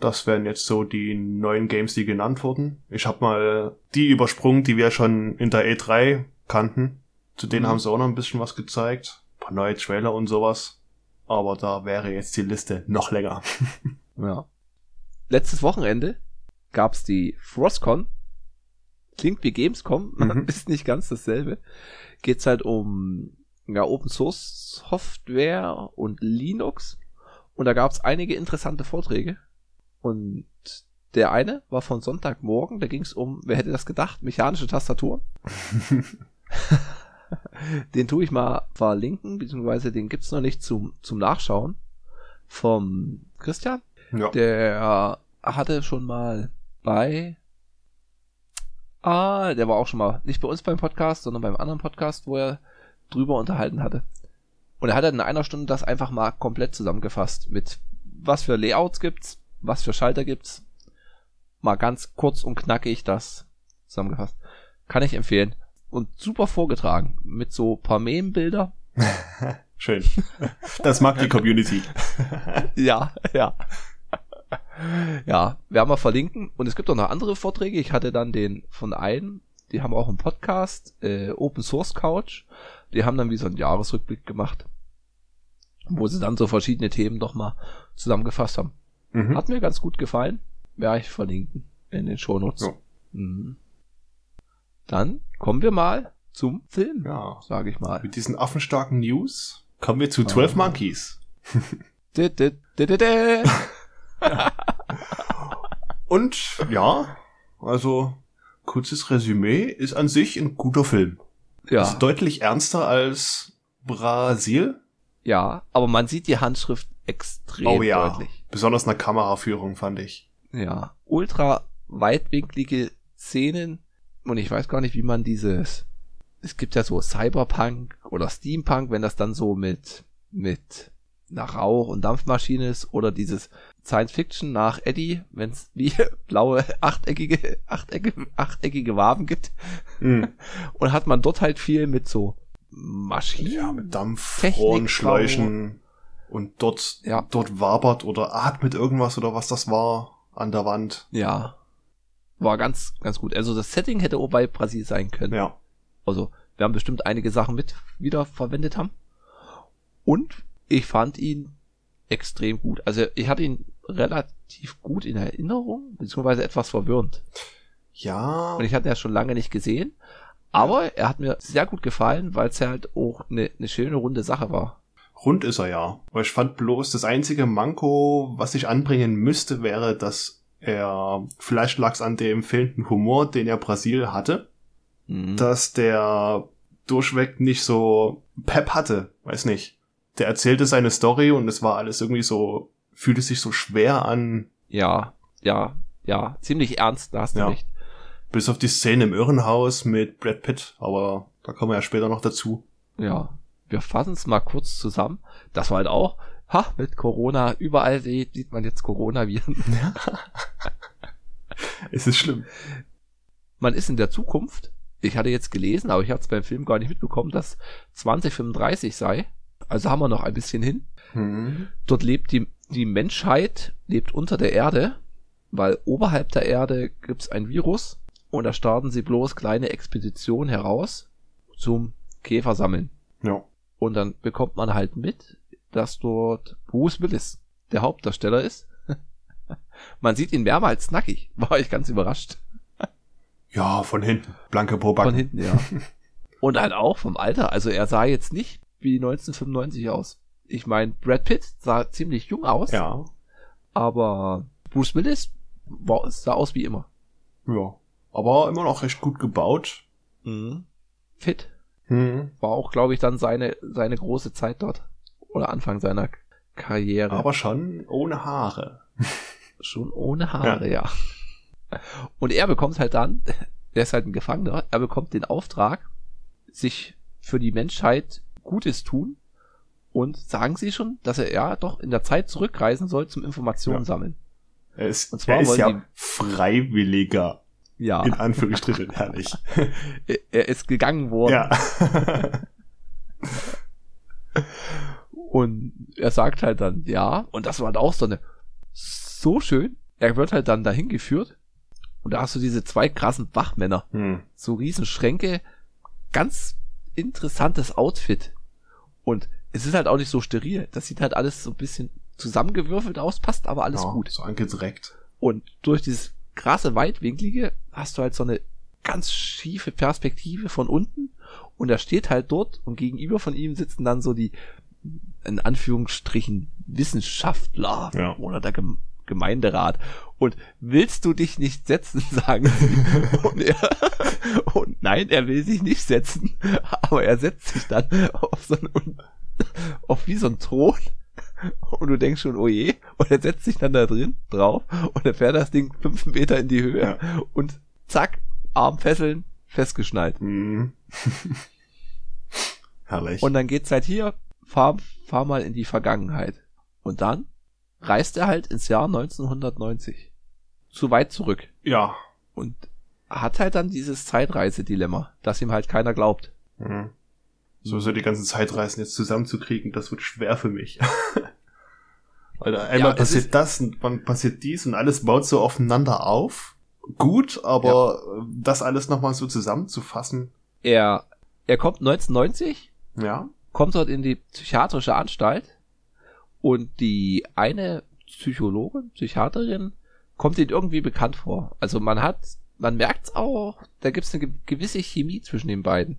Das wären jetzt so die neuen Games, die genannt wurden. Ich habe mal die übersprungen, die wir schon in der E3 kannten. Zu denen mhm. haben sie auch noch ein bisschen was gezeigt. Ein paar neue Trailer und sowas. Aber da wäre jetzt die Liste noch länger. [laughs] ja. Letztes Wochenende gab's die Frostcon. Klingt wie Gamescom, [laughs] mhm. ist nicht ganz dasselbe. Geht's halt um ja, Open Source Software und Linux. Und da gab's einige interessante Vorträge. Und der eine war von Sonntagmorgen, da ging es um, wer hätte das gedacht, mechanische Tastatur. [laughs] den tue ich mal verlinken, beziehungsweise den gibt's noch nicht zum, zum Nachschauen. Vom Christian. Ja. Der hatte schon mal bei Ah, der war auch schon mal nicht bei uns beim Podcast, sondern beim anderen Podcast, wo er drüber unterhalten hatte. Und er hat in einer Stunde das einfach mal komplett zusammengefasst mit was für Layouts gibt's, was für Schalter gibt's. Mal ganz kurz und knackig das zusammengefasst. Kann ich empfehlen. Und super vorgetragen. Mit so paar Meme-Bilder. [laughs] Schön. Das mag die Community. [laughs] ja, ja. [laughs] Ja, werden wir verlinken. Und es gibt auch noch andere Vorträge. Ich hatte dann den von einem, die haben auch einen Podcast, äh, Open Source Couch. Die haben dann wie so einen Jahresrückblick gemacht. Wo sie dann so verschiedene Themen doch mal zusammengefasst haben. Mhm. Hat mir ganz gut gefallen. Werde ich verlinken in den Shownotes. Ja. Mhm. Dann kommen wir mal zum Film, ja. sage ich mal. Mit diesen affenstarken News kommen wir zu 12 ah. Monkeys. [laughs] [laughs] Und ja, also kurzes Resümee ist an sich ein guter Film. Ja. Ist deutlich ernster als Brasil. Ja, aber man sieht die Handschrift extrem oh, ja. deutlich. Besonders in der Kameraführung fand ich. Ja, ultra weitwinklige Szenen und ich weiß gar nicht, wie man dieses es gibt ja so Cyberpunk oder Steampunk, wenn das dann so mit mit nach Rauch und Dampfmaschine ist oder dieses Science Fiction nach Eddie, wenn es wie [laughs] blaue achteckige achteckige achteckige Waben gibt. Mm. [laughs] Und hat man dort halt viel mit so Maschinen, ja, mit Dampf, Technik, Schläuchen und dort, ja. dort wabert oder atmet irgendwas oder was das war an der Wand. Ja. War ganz, ganz gut. Also das Setting hätte auch bei Brasil sein können. Ja. Also, wir haben bestimmt einige Sachen mit wieder verwendet haben. Und ich fand ihn extrem gut. Also, ich hatte ihn relativ gut in Erinnerung, beziehungsweise etwas verwirrend. Ja. Und ich hatte ihn ja schon lange nicht gesehen. Aber er hat mir sehr gut gefallen, weil es halt auch eine, eine schöne runde Sache war. Rund ist er ja. Aber ich fand bloß, das einzige Manko, was ich anbringen müsste, wäre, dass er, vielleicht lag es an dem fehlenden Humor, den er Brasil hatte, mhm. dass der durchweg nicht so Pep hatte, weiß nicht. der erzählte seine Story und es war alles irgendwie so, fühlte sich so schwer an. Ja, ja, ja, ziemlich ernst, da hast du Ja. recht. Bis auf die Szene im Irrenhaus mit Brad Pitt, aber da kommen wir ja später noch dazu. Ja, wir fassen es mal kurz zusammen. Das war halt auch, ha, mit Corona, überall sieht, man jetzt Coronaviren. [laughs] Es ist schlimm. Man ist in der Zukunft, ich hatte jetzt gelesen, aber ich hatte es beim Film gar nicht mitbekommen, dass 2035 sei. Also haben wir noch ein bisschen hin. Hm. Dort lebt die, die Menschheit, lebt unter der Erde, weil oberhalb der Erde gibt's ein Virus und da starten sie bloß kleine Expeditionen heraus zum Käfer sammeln. Ja. Und dann bekommt man halt mit, dass dort Bruce Willis der Hauptdarsteller ist. [laughs] man sieht ihn mehrmals nackig. [laughs] War ich ganz überrascht. Ja, von hinten. Blanke Pobacken. Von hinten, ja. [laughs] Und halt auch vom Alter. Also er sah jetzt nicht wie 1995 aus. Ich meine, Brad Pitt sah ziemlich jung aus, Ja. aber Bruce Willis war, sah aus wie immer. Ja. Aber immer noch recht gut gebaut. Fit. Hm. War auch, glaube ich, dann seine, seine große Zeit dort. Oder Anfang seiner Karriere. Aber schon ohne Haare. [laughs] Schon ohne Haare, ja. Und er bekommt halt dann, der [laughs] ist halt ein Gefangener, er bekommt den Auftrag, sich für die Menschheit Gutes tun und sagen sie schon, dass er ja doch in der Zeit zurückreisen soll zum Informationen Ja. sammeln. Er ist, Und zwar er ist ja die- Freiwilliger. Ja, In Anführungsstrichen, herrlich. [laughs] er- er ist gegangen worden ja. [laughs] und er sagt halt dann ja und das war halt auch so eine so schön. Er wird halt dann dahin geführt und da hast du diese zwei krassen Wachmänner. hm. so riesen Schränke, ganz interessantes Outfit. Und es ist halt auch nicht so steril. Das sieht halt alles so ein bisschen zusammengewürfelt aus, passt aber alles ja, gut. So angedreckt. Und durch dieses krasse Weitwinklige hast du halt so eine ganz schiefe Perspektive von unten und er steht halt dort und gegenüber von ihm sitzen dann so die in Anführungsstrichen Wissenschaftler Ja. oder der Gem Gemeinderat. Und willst du dich nicht setzen, [laughs] sagen sie. und, er, [laughs] und nein, er will sich nicht setzen, [laughs] aber er setzt sich dann auf so ein, [laughs] auf wie so ein Thron und du denkst schon, oh je, und er setzt sich dann da drin drauf und er fährt das Ding fünf Meter in die Höhe und zack, Armfesseln, festgeschnallt. Hm. [laughs] herrlich. Und dann geht's halt hier, fahr, fahr mal in die Vergangenheit. Und dann reist er halt ins Jahr 1990. Zu weit zurück. ja. Und hat halt dann dieses Zeitreisedilemma, das ihm halt keiner glaubt. Hm. So, so die ganzen Zeitreisen jetzt zusammenzukriegen, das wird schwer für mich. [laughs] Weil einmal es passiert das und dann passiert dies und alles baut so aufeinander auf. Gut, aber äh, das alles nochmal so zusammenzufassen, Er, er kommt 1990 ja. kommt dort in die psychiatrische Anstalt und die eine Psychologin, Psychiaterin, kommt ihm irgendwie bekannt vor. Also man hat, man merkt's auch, da gibt's eine ge- gewisse Chemie zwischen den beiden.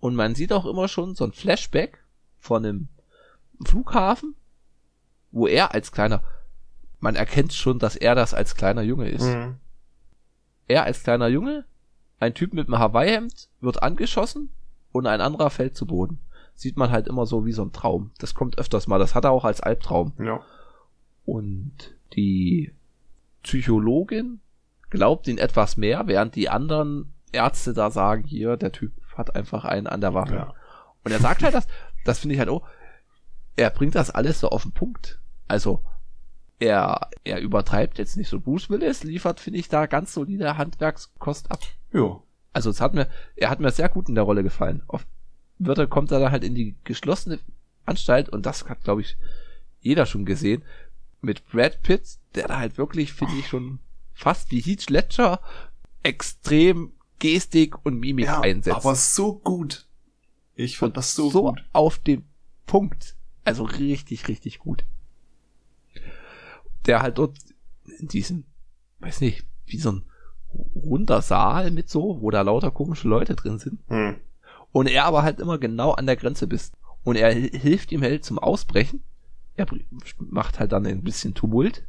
Und man sieht auch immer schon so ein Flashback von einem Flughafen, wo er als kleiner, man erkennt schon, dass er das als kleiner Junge ist. Hm. Er als kleiner Junge, ein Typ mit einem Hawaii-Hemd wird angeschossen und ein anderer fällt zu Boden. Sieht man halt immer so wie so ein Traum. Das kommt öfters mal. Das hat er auch als Albtraum. Ja. Und die Psychologin glaubt ihn etwas mehr, während die anderen Ärzte da sagen, hier, der Typ hat einfach einen an der Waffe. Ja. Und er sagt halt das, das finde ich halt, oh, er bringt das alles so auf den Punkt. Also, er, er übertreibt jetzt nicht so. Bruce Willis liefert, finde ich, da ganz solide Handwerkskost ab. Jo. Also, es hat mir, er hat mir sehr gut in der Rolle gefallen. Oft wird er, kommt er dann halt in die geschlossene Anstalt und das hat, glaube ich, jeder schon gesehen. Mit Brad Pitt, der da halt wirklich, finde ich, schon fast wie Heath Ledger extrem Gestik und Mimik Ja, einsetzt aber so gut. Ich fand das so, so gut. auf den Punkt. Also richtig, richtig gut. Der halt dort in diesem, weiß nicht, wie so ein runder Saal mit so, wo da lauter komische Leute drin sind. Hm. Und er aber halt immer genau an der Grenze bist. Und er hi- hilft ihm halt zum Ausbrechen. Er macht halt dann ein bisschen Tumult.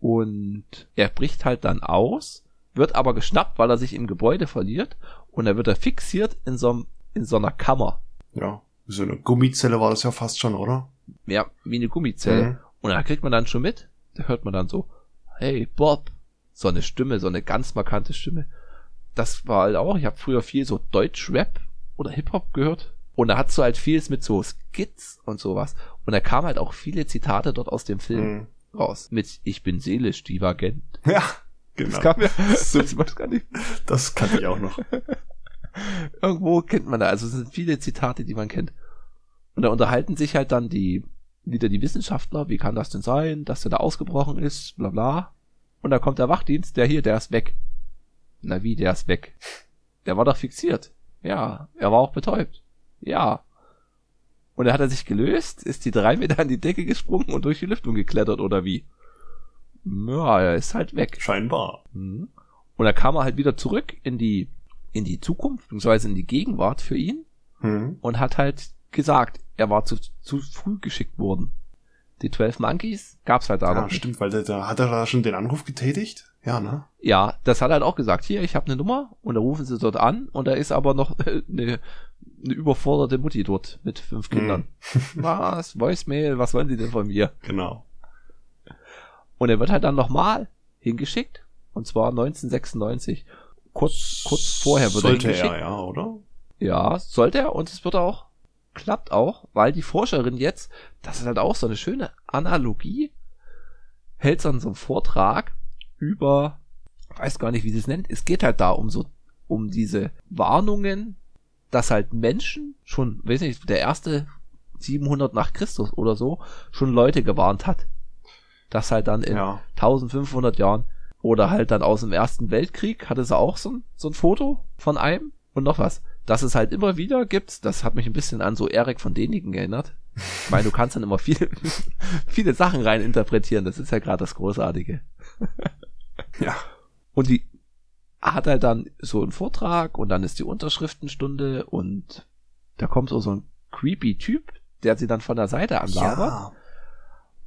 Und er bricht halt dann aus, wird aber geschnappt, weil er sich im Gebäude verliert. Und er wird er fixiert in so, in so einer Kammer. Ja. So eine Gummizelle war das ja fast schon, oder? Ja, wie eine Gummizelle. Mhm. Und da kriegt man dann schon mit, da hört man dann so, hey Bob, so eine Stimme, so eine ganz markante Stimme. Das war halt auch, ich habe früher viel so Deutsch-Rap oder Hip-Hop gehört. Und da hat's so halt vieles mit so Skits und sowas. Und da kamen halt auch viele Zitate dort aus dem Film Mhm. raus. Mit Ich bin seelisch divagent. Ja, genau. Das kam ja, So. [laughs] das weiß gar nicht. Das kannte ich auch noch. [laughs] Irgendwo kennt man da, also es sind viele Zitate, die man kennt. Und da unterhalten sich halt dann die, wieder die Wissenschaftler, wie kann das denn sein, dass der da ausgebrochen ist, bla bla. Und da kommt der Wachdienst, der hier, der ist weg. Na wie, der ist weg? Der war doch fixiert. Ja, er war auch betäubt. Ja. Und er hat er sich gelöst, ist die drei Meter an die Decke gesprungen und durch die Lüftung geklettert, oder wie? Ja, er ist halt weg. Scheinbar. Mhm. Und da kam er halt wieder zurück in die, in die Zukunft, beziehungsweise in die Gegenwart für ihn Hm. und hat halt gesagt, er war zu, zu früh geschickt worden. Die 12 Monkeys gab's halt da Ja, noch nicht. stimmt, weil der, der hat er da schon den Anruf getätigt? Ja, ne? Ja, das hat er halt auch gesagt. Hier, ich habe eine Nummer und da rufen sie dort an und da ist aber noch [laughs] eine, eine überforderte Mutti dort mit fünf Kindern. [laughs] Was? Voicemail? Was wollen sie denn von mir? Genau. Und er wird halt dann nochmal hingeschickt und zwar 1996. Kurz, kurz vorher wird Sollte er hingeschickt. er, ja, oder? Ja, sollte er und es wird auch, klappt auch, weil die Forscherin jetzt, das ist halt auch so eine schöne Analogie, hält dann so einen Vortrag über, weiß gar nicht, wie sie es nennt, es geht halt da um so, um diese Warnungen, dass halt Menschen schon, weiß nicht, der erste 700 nach Christus oder so, schon Leute gewarnt hat. Dass halt dann in Ja. 1500 Jahren oder halt dann aus dem Ersten Weltkrieg hatte sie auch so ein, so ein Foto von einem und noch was. Dass es halt immer wieder gibt, das hat mich ein bisschen an so Erik von Däniken erinnert. Ich meine, du kannst dann immer viel, [laughs] viele Sachen rein interpretieren, das ist ja gerade das Großartige. Ja. Und die hat halt dann so einen Vortrag und dann ist die Unterschriftenstunde und da kommt so, so ein creepy Typ, der sie dann von der Seite anlabert. Ja.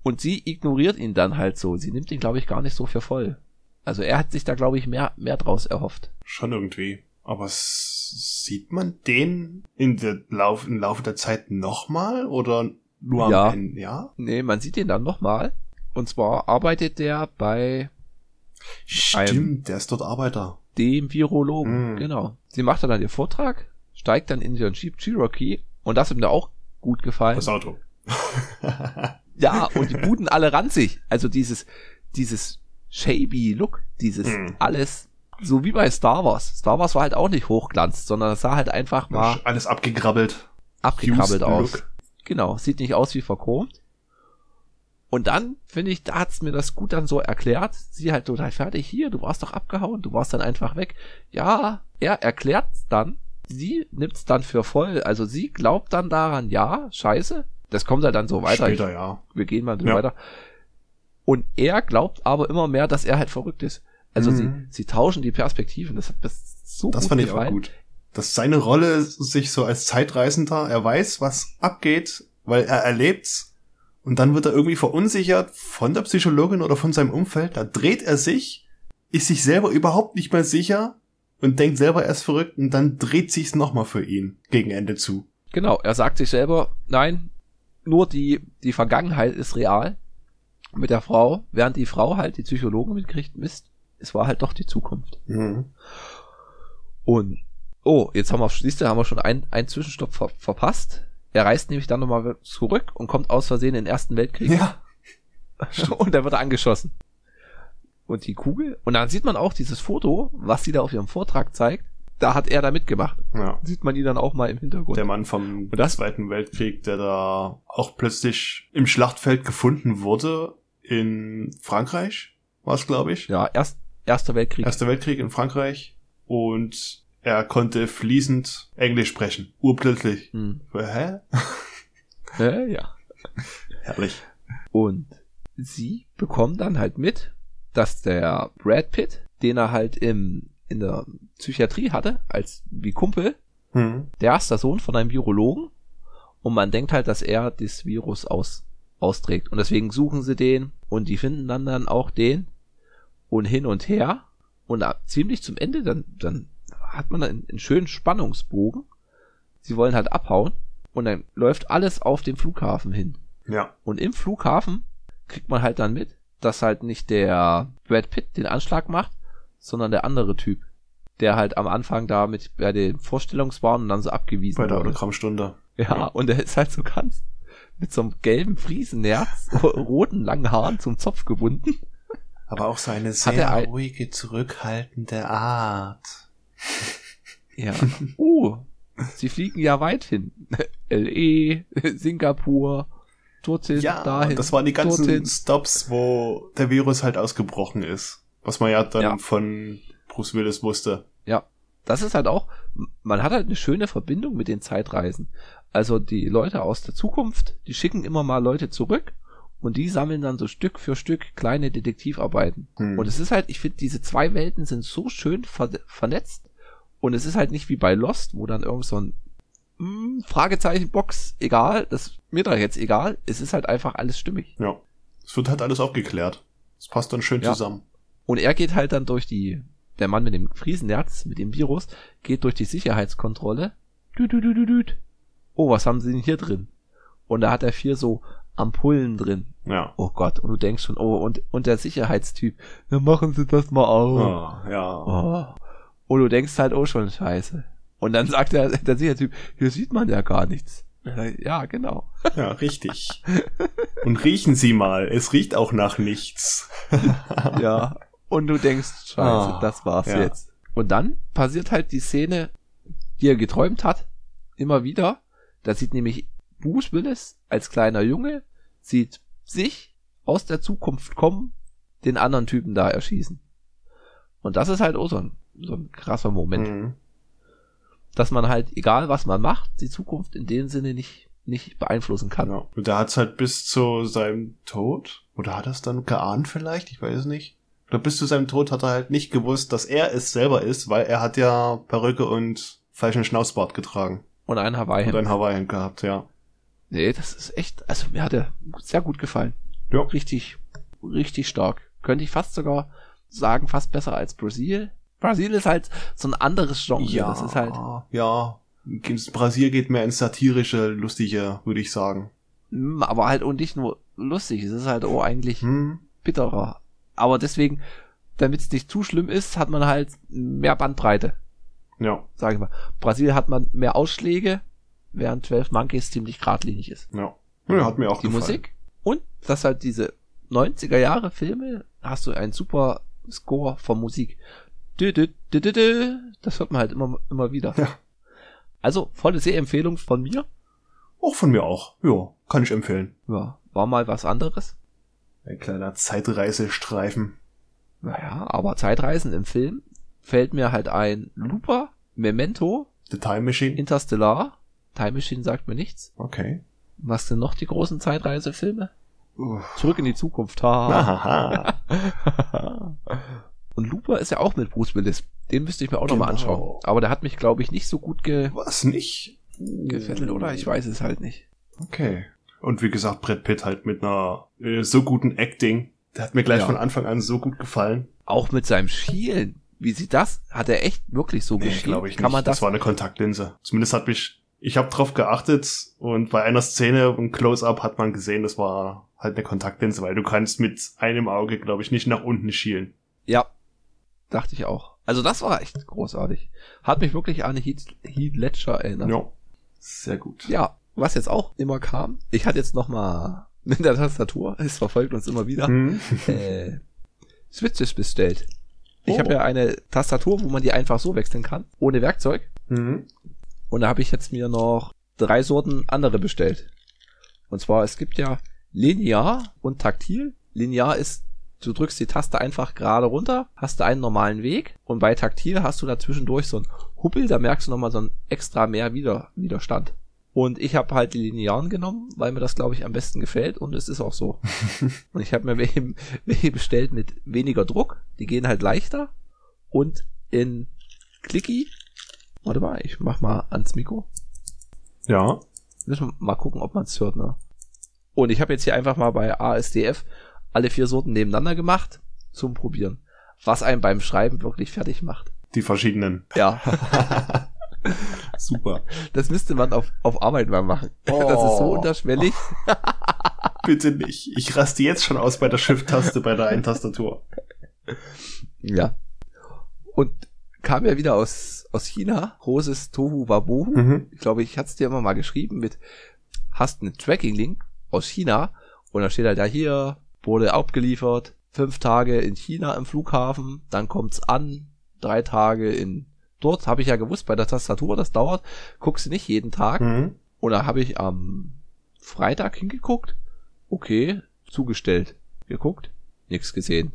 Und sie ignoriert ihn dann halt so. Sie nimmt ihn, glaube ich, gar nicht so für voll. Also er hat sich da, glaube ich, mehr, mehr draus erhofft. Schon irgendwie. Aber sieht man den in der Lauf, im Laufe der Zeit nochmal oder nur Ja. am Ende? Ja. Nee, man sieht ihn dann nochmal. Und zwar arbeitet der bei Stimmt, der ist dort Arbeiter. dem Virologen. Mhm. Genau. Sie macht dann ihren Vortrag, steigt dann in ihren Jeep Cherokee und das hat mir auch gut gefallen. Das Auto. [laughs] Ja, [laughs] und die Buden alle ranzig. Also dieses, dieses shabby Look, dieses Mhm. alles, so wie bei Star Wars. Star Wars war halt auch nicht hochglanz, sondern es sah halt einfach mal Alles abgegrabbelt. abgekrabbelt Houston aus. Look. Genau, sieht nicht aus wie verchromt. Und dann, finde ich, da hat's mir das gut dann so erklärt. Sie halt total fertig. Hier, du warst doch abgehauen, du warst dann einfach weg. Ja, er erklärt's dann. Sie nimmt's dann für voll. Also sie glaubt dann daran, ja, scheiße. Das kommt halt dann so weiter. Später, ja. Wir gehen mal so Ja. weiter. Und er glaubt aber immer mehr, dass er halt verrückt ist. Also Mhm. sie, sie tauschen die Perspektiven. Das hat mir so Das gut fand ich gefallen. auch gut. Dass seine Rolle sich so als Zeitreisender, er weiß, was abgeht, weil er erlebt's. Und dann wird er irgendwie verunsichert von der Psychologin oder von seinem Umfeld. Da dreht er sich, ist sich selber überhaupt nicht mehr sicher und denkt selber, er ist verrückt und dann dreht sich's nochmal für ihn gegen Ende zu. Genau, er sagt sich selber, nein, nur die, die Vergangenheit ist real mit der Frau, während die Frau halt die Psychologen mitkriegt, Mist, es war halt doch die Zukunft. Mhm. Und, oh, jetzt haben wir, siehst du, haben wir schon einen, einen Zwischenstopp ver verpasst. Er reist nämlich dann nochmal zurück und kommt aus Versehen in den Ersten Weltkrieg Ja. [laughs] und dann wird er angeschossen. Und die Kugel, und dann sieht man auch dieses Foto, was sie da auf ihrem Vortrag zeigt, da hat er da mitgemacht. ja. Sieht man ihn dann auch mal im Hintergrund. Der Mann vom Und das- Zweiten Weltkrieg, der da auch plötzlich im Schlachtfeld gefunden wurde in Frankreich, war es, glaube ich. ja, erst, Erster Weltkrieg. Erster Weltkrieg in Frankreich und er konnte fließend Englisch sprechen. Urplötzlich. Hm. Hä? [laughs] Äh, ja. Herrlich. Und sie bekommen dann halt mit, dass der Brad Pitt, den er halt im, in der Psychiatrie hatte, als wie Kumpel, Hm. der ist der Sohn von einem Virologen und man denkt halt, dass er das Virus aus, austrägt. Und deswegen suchen sie den und die finden dann dann auch den und hin und her und ab, ziemlich zum Ende dann, dann hat man einen, einen schönen Spannungsbogen. Sie wollen halt abhauen Und dann läuft alles auf dem Flughafen hin. Ja. Und im Flughafen kriegt man halt dann mit, dass halt nicht der Brad Pitt den Anschlag macht, sondern der andere Typ. Der halt am Anfang da mit bei den Vorstellungswahn und dann so abgewiesen Bei der wurde. Autogrammstunde. Ja, Ja. und er ist halt so ganz mit so einem gelben Friesennerz, [laughs] roten langen Haaren zum Zopf gebunden. Aber auch seine er sehr ein- ruhige, zurückhaltende Art. Ja. Uh, sie fliegen ja weit hin. [laughs] LE, Singapur, dorthin, Ja, dahin. das waren die ganzen dorthin. Stops, wo der Virus halt ausgebrochen ist. Was man ja dann Ja. von Bruce Willis wusste. Ja, das ist halt auch, man hat halt eine schöne Verbindung mit den Zeitreisen. Also die Leute aus der Zukunft, die schicken immer mal Leute zurück und die sammeln dann so Stück für Stück kleine Detektivarbeiten. Hm. Und es ist halt, ich finde, diese zwei Welten sind so schön ver vernetzt und es ist halt nicht wie bei Lost, wo dann irgend so ein hm, Fragezeichen-Box, egal, das mir da jetzt egal, es ist halt einfach alles stimmig. Ja. Es wird halt alles aufgeklärt. Es passt dann schön Ja. zusammen. Und er geht halt dann durch die, der Mann mit dem Friesenherz, mit dem Virus, geht durch die Sicherheitskontrolle. Düt, düt, düt, düt, düt. Oh, was haben sie denn hier drin? Und da hat er vier so Ampullen drin. Ja. Oh Gott, und du denkst schon, oh, und, und der Sicherheitstyp, ja, machen Sie das mal auf. Ah, ja. Oh. Und du denkst halt, oh, schon scheiße. Und dann sagt der, der Sicherheitstyp, hier sieht man ja gar nichts. Ja, genau. Ja, richtig. Und riechen Sie mal. Es riecht auch nach nichts. [laughs] Ja. Und du denkst, scheiße, Ah, das war's ja. jetzt. Und dann passiert halt die Szene, die er geträumt hat, immer wieder. Da sieht nämlich Bruce Willis als kleiner Junge, sieht sich aus der Zukunft kommen, den anderen Typen da erschießen. Und das ist halt auch so ein, so ein krasser Moment, Mhm. dass man halt, egal was man macht, die Zukunft in dem Sinne nicht, nicht beeinflussen kann. Ja. Und der hat's halt bis zu seinem Tod, oder hat er es dann geahnt vielleicht? Ich weiß es nicht. Oder bis zu seinem Tod hat er halt nicht gewusst, dass er es selber ist, weil er hat ja Perücke und falschen Schnauzbart getragen. Und ein Hawaii. Und ein Hawaii gehabt, ja. Nee, das ist echt, also mir hat er sehr gut gefallen. Ja. Richtig, richtig stark. Könnte ich fast sogar sagen, fast besser als Brasil. Brasil ist halt so ein anderes Genre. Das ist halt, Ja. Brasil geht mehr ins satirische, lustige, würde ich sagen. mm, aber halt und nicht nur lustig. Es ist halt auch eigentlich Hm. bitterer. Aber deswegen, damit es nicht zu schlimm ist, hat man halt mehr Bandbreite, Ja, sage ich mal. Brasil hat man mehr Ausschläge, während 12 Monkeys ziemlich geradlinig ist. ja. Ja, hat mir auch die gefallen. Musik und das halt diese 90er Jahre Filme hast du einen super Score von Musik. Dü, dü, dü, dü, dü. Das hört man halt immer, immer wieder. Ja. Also volle Sehempfehlung von mir. Auch von mir auch. Ja, kann ich empfehlen. Ja, war mal was anderes. Ein kleiner Zeitreisestreifen. Naja, aber Zeitreisen im Film fällt mir halt ein Looper, Memento, The Time Machine. Interstellar. Time Machine sagt mir nichts. Okay. Was sind noch die großen Zeitreisefilme? Zurück in die Zukunft. Ha. [laughs] Und Looper ist ja auch mit Bruce Willis. Den müsste ich mir auch noch nochmal Genau. anschauen. Aber der hat mich, glaube ich, nicht so gut ge Was nicht? gefettet, oder? Ich weiß es halt nicht. Okay. Und wie gesagt, Brad Pitt halt mit einer äh, so guten Acting. Der hat mir gleich Ja. von Anfang an so gut gefallen. Auch mit seinem Schielen. Wie sieht das? Hat er echt wirklich so Nee, geschielt? glaube ich nicht. Kann man das? war eine Kontaktlinse. Zumindest hat mich, ich habe drauf geachtet und bei einer Szene und Close-Up hat man gesehen, das war halt eine Kontaktlinse, weil du kannst mit einem Auge, glaube ich, nicht nach unten schielen. ja. Dachte ich auch. Also das war echt großartig. Hat mich wirklich an Heath, Heath Ledger erinnert. Ja. Sehr gut. Ja, was jetzt auch immer kam. Ich hatte jetzt noch mal [laughs] mit der Tastatur. Es verfolgt uns immer wieder. Hm. [laughs] äh, Switches bestellt. Ich Oh. habe ja eine Tastatur, wo man die einfach so wechseln kann, ohne Werkzeug. Mhm. Und da habe ich jetzt mir noch drei Sorten andere bestellt. Und zwar, es gibt ja linear und taktil. Linear ist, du drückst die Taste einfach gerade runter, hast du einen normalen Weg. Und bei taktil hast du da zwischendurch so ein Huppel, da merkst du nochmal so ein extra mehr Wider Widerstand. Und ich habe halt die linearen genommen, weil mir das, glaube ich, am besten gefällt. Und es ist auch so. [laughs] und ich habe mir welche, welche bestellt mit weniger Druck. Die gehen halt leichter. Und in Clicky Warte mal, ich mach mal ans Mikro. Ja. Müssen wir mal gucken, ob man es hört, ne? Und ich habe jetzt hier einfach mal bei ASDF alle vier Sorten nebeneinander gemacht zum Probieren. Was einen beim Schreiben wirklich fertig macht. Die verschiedenen. Ja. [laughs] [laughs] Super. Das müsste man auf, auf Arbeit mal machen. [laughs] Das ist so Oh. unterschwellig. [laughs] Bitte nicht. Ich raste jetzt schon aus bei der Shift-Taste bei der einen Tastatur. Ja. Und kam ja wieder aus, aus China. Großes Tohu Wabohu. Mhm. Ich glaube, ich hatte es dir immer mal geschrieben mit, hast einen Tracking-Link aus China und da steht halt ja hier, wurde abgeliefert, fünf Tage in China im Flughafen, dann kommt's an, drei Tage in dort, habe ich ja gewusst bei der Tastatur, das dauert, guckst du nicht jeden Tag. Mhm. Und da habe ich am Freitag hingeguckt, okay, zugestellt, geguckt, nichts gesehen.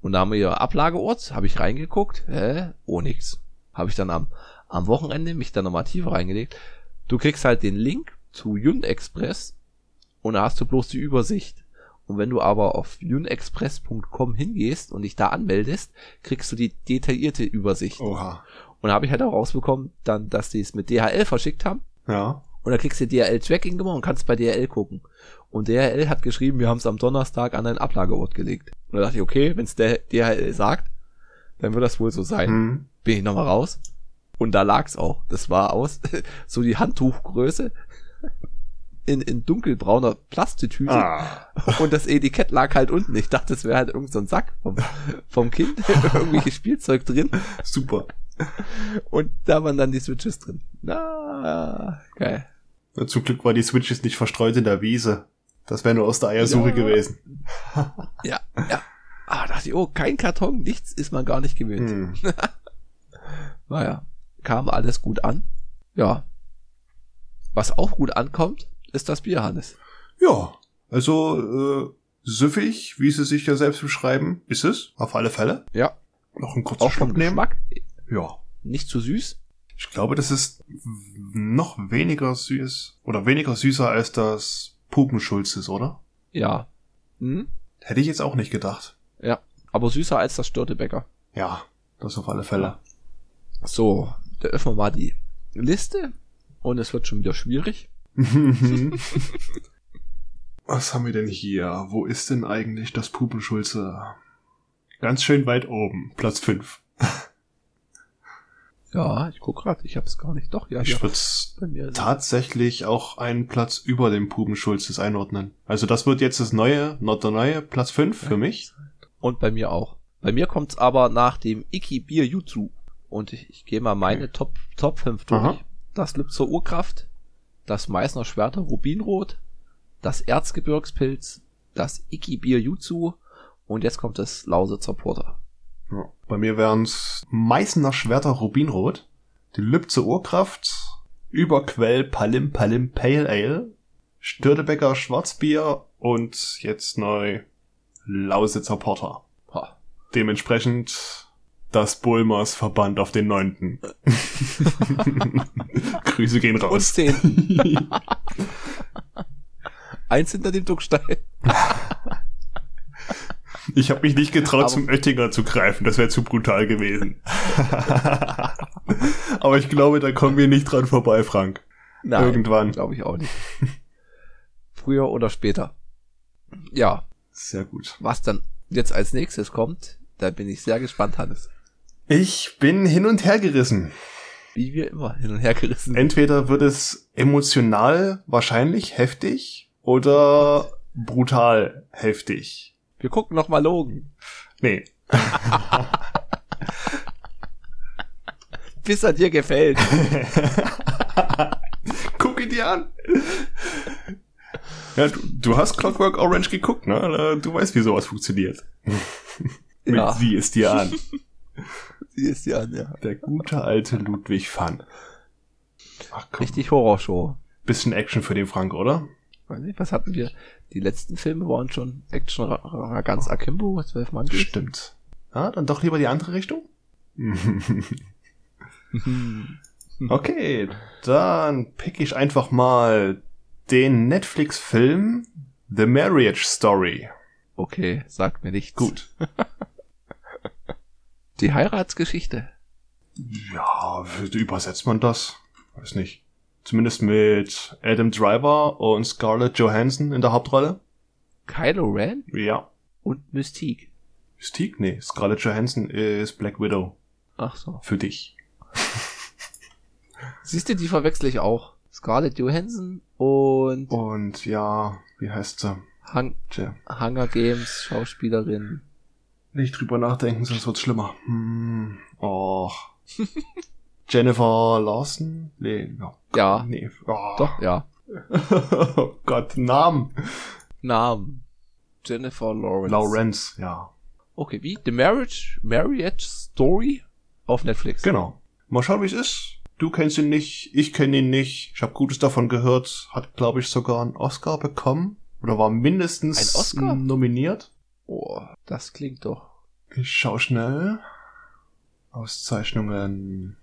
Und da haben wir ihr Ablageort, habe ich reingeguckt, hä, oh nix. Habe ich dann am, am Wochenende mich dann nochmal tiefer reingelegt. Du kriegst halt den Link zu Yun Express und da hast du bloß die Übersicht. Und wenn du aber auf yunexpress.com hingehst und dich da anmeldest, kriegst du die detaillierte Übersicht. Oha. Und da habe ich halt auch rausbekommen, dann, dass die es mit DHL verschickt haben. Ja. Und da kriegst du DHL-Tracking-Nummer und kannst bei DHL gucken. Und DHL hat geschrieben, wir haben es am Donnerstag an deinen Ablageort gelegt. Und da dachte ich, okay, wenn es der DHL sagt, dann wird das wohl so sein. Mhm. Bin ich nochmal raus. Und da lag's auch. Das war aus, [laughs] so die Handtuchgröße [laughs] in, in dunkelbrauner Plastetüte. Ah. Und das Etikett lag halt unten. Ich dachte, das wäre halt irgend so ein Sack vom, vom Kind. [laughs] Irgendwelches Spielzeug drin. Super. Und da waren dann die Switches drin. Na, geil. Zum Glück war die Switches nicht verstreut in der Wiese. Das wäre nur aus der Eiersuche Ja. gewesen. [laughs] Ja, ja. Ah, dachte ich, oh, kein Karton, nichts ist man gar nicht gewöhnt. Hm. [laughs] Naja, kam alles gut an. Ja. Was auch gut ankommt, ist das Bier, Hannes. Ja, also äh, süffig, wie sie sich ja selbst beschreiben, ist es, auf alle Fälle. Ja. Noch einen kurzen Schluck nehmen. Geschmack. Ja. Nicht zu süß. Ich glaube, das ist noch weniger süß oder weniger süßer als das Pupenschulzes, oder? Ja. Hm? Hätte ich jetzt auch nicht gedacht. Ja. Aber süßer als das Störtebäcker. Ja, das auf alle Fälle. So, da öffnen wir mal die Liste. Und es wird schon wieder schwierig. [laughs] [laughs] Was haben wir denn hier? Wo ist denn eigentlich das Pupenschulze? Ganz schön weit oben, Platz 5. Ja, ich guck grad, ich hab's gar nicht. Doch, ja, Ich hier. würde tatsächlich auch einen Platz über dem Pupenschulzes einordnen. Also das wird jetzt das neue, not der neue, Platz 5 für mich. Und bei mir auch. Bei mir kommt's aber nach dem Iki Bier Jutsu. Und ich, ich gehe mal meine Top, Top 5 durch. Aha. Das Lübzer Urkraft, das Meißner Schwerter Rubinrot, das Erzgebirgspilz, das Iki Bier Jutsu und jetzt kommt das Lausitzer Porter. Ja. Bei mir wären's Meißner Schwerter Rubinrot, die Lübze Urkraft, Überquell Palim Palim Pale Ale, Störtebecker Schwarzbier und jetzt neu Lausitzer Porter. Ha. Dementsprechend das Bulmers Verband auf den neunten. [laughs] Grüße gehen Und raus. [laughs] 10. Eins hinter dem Duckstein. [laughs] Ich habe mich nicht getraut, Aber- zum Oettinger zu greifen. Das wäre zu brutal gewesen. [laughs] Aber ich glaube, da kommen wir nicht dran vorbei, Frank. Nein, Irgendwann. glaube ich auch nicht. Früher oder später. Ja, Sehr gut. was dann jetzt als nächstes kommt, da bin ich sehr gespannt, Hannes. Ich bin hin und her gerissen. Wie wir immer hin und her gerissen. Entweder wird es emotional wahrscheinlich heftig oder brutal heftig. Wir gucken noch mal Logen. Nee. [laughs] Bis er dir gefällt. [laughs] Guck ihn dir an. Ja, du, du hast Clockwork Orange geguckt, ne? Du weißt, wie sowas funktioniert. [laughs] Mit Ja. Sieh es dir an. Sie ist ja an, ja. Der gute alte Ludwig Fan. Ach komm. Richtig Horrorshow. Bisschen Action für den Frank, oder? Weiß nicht, was hatten wir? Die letzten Filme waren schon Action ganz Akimbo, zwölf Mann. Stimmt. Ja, dann doch lieber die andere Richtung? [laughs] okay, dann pick ich einfach mal den Netflix-Film The Marriage Story. Okay, sagt mir nichts. Gut. [laughs] Die Heiratsgeschichte. Ja, wie übersetzt man das? Weiß nicht. Zumindest mit Adam Driver und Scarlett Johansson in der Hauptrolle. Kylo Ren Ja. und Mystique. Mystique? Nee, Scarlett Johansson ist Black Widow. Ach so. Für dich. [laughs] Siehst du, die verwechsel ich auch. Scarlett Johansson und Und ja, wie heißt sie? Hung Tja, Hunger Games Schauspielerin. nicht drüber nachdenken, sonst wird's schlimmer. Hm, och. [laughs] Jennifer Lawson? Nee, ja. Ja, Nee. Oh. doch, ja. [laughs] oh Gott, Namen. Namen. Jennifer Lawrence. Lawrence, ja. Okay, wie? The Marriage, Marriage Story auf Netflix. Genau. Mal schauen, wie es ist. Du kennst ihn nicht, ich kenne ihn nicht. Ich habe Gutes davon gehört. Hat, glaube ich, sogar einen Oscar bekommen. Oder war mindestens Ein Oscar? nominiert. Oh, das klingt doch. Ich schau schnell. Auszeichnungen.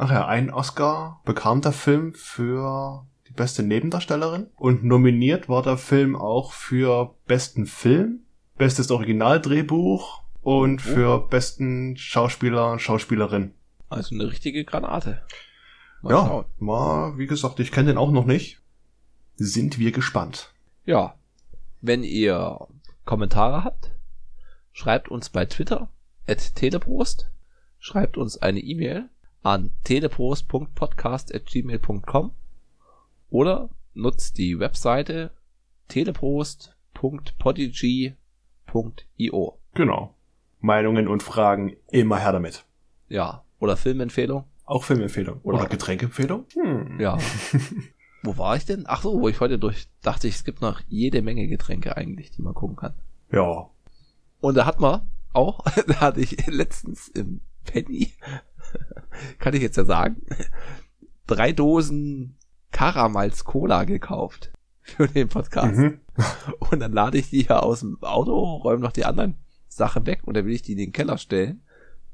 Ach ja, ein Oscar bekam der Film für die beste Nebendarstellerin. Und nominiert war der Film auch für besten Film, bestes Originaldrehbuch und für besten Schauspieler und Schauspielerin. Also eine richtige Granate. Mal ja, schauen. mal, wie gesagt, ich kenne den auch noch nicht. Sind wir gespannt. Ja. Wenn ihr Kommentare habt, schreibt uns bei Twitter at teleprost, schreibt uns eine E-Mail an teleprost.podcast.gmail.com oder nutzt die Webseite teleprost.podigy.io. Genau. Meinungen und Fragen immer her damit. Ja, oder Filmempfehlung. Auch Filmempfehlung. Oder, Oder- Getränkempfehlung? Hm. Ja. [laughs] wo war ich denn? Ach so, wo ich heute durch dachte ich, es gibt noch jede Menge Getränke eigentlich, die man gucken kann. Ja. Und da hat man auch, [laughs] da hatte ich letztens im Penny, [laughs] kann ich jetzt ja sagen, drei Dosen Karamals Cola gekauft für den Podcast. Mhm. Und dann lade ich die hier aus dem Auto, räume noch die anderen Sachen weg und dann will ich die in den Keller stellen.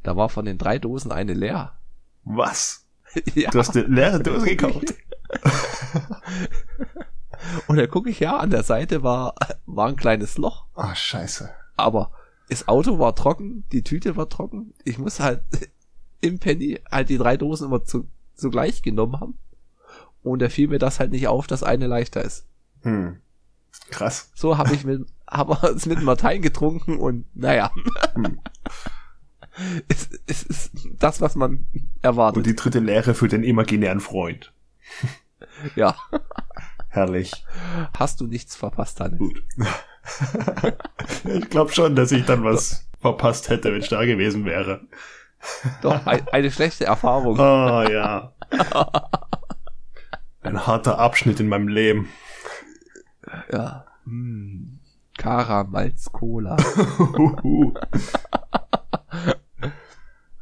Da war von den drei Dosen eine leer. Was? [laughs] ja. Du hast eine leere Dose gekauft? [laughs] Und dann gucke ich ja, an der Seite war, war ein kleines Loch. Ah, scheiße. Aber das Auto war trocken, die Tüte war trocken. Ich muss halt im Penny halt die drei Dosen immer zu, zugleich genommen haben. Und da fiel mir das halt nicht auf, dass eine leichter ist. Hm. Krass. So habe ich mit, [laughs] habe es mit Martein getrunken und naja. Hm. [laughs] es, es ist das, was man erwartet. Und die dritte Lehre für den imaginären Freund. [laughs] ja. Herrlich. Hast du nichts verpasst, Hannes? Gut. ich glaube schon, dass ich dann was verpasst hätte, wenn ich da gewesen wäre. Doch, ein, eine schlechte Erfahrung. Ah, [laughs] ja. Ein harter Abschnitt in meinem Leben. Ja. Hm. Karamalz Cola. [laughs]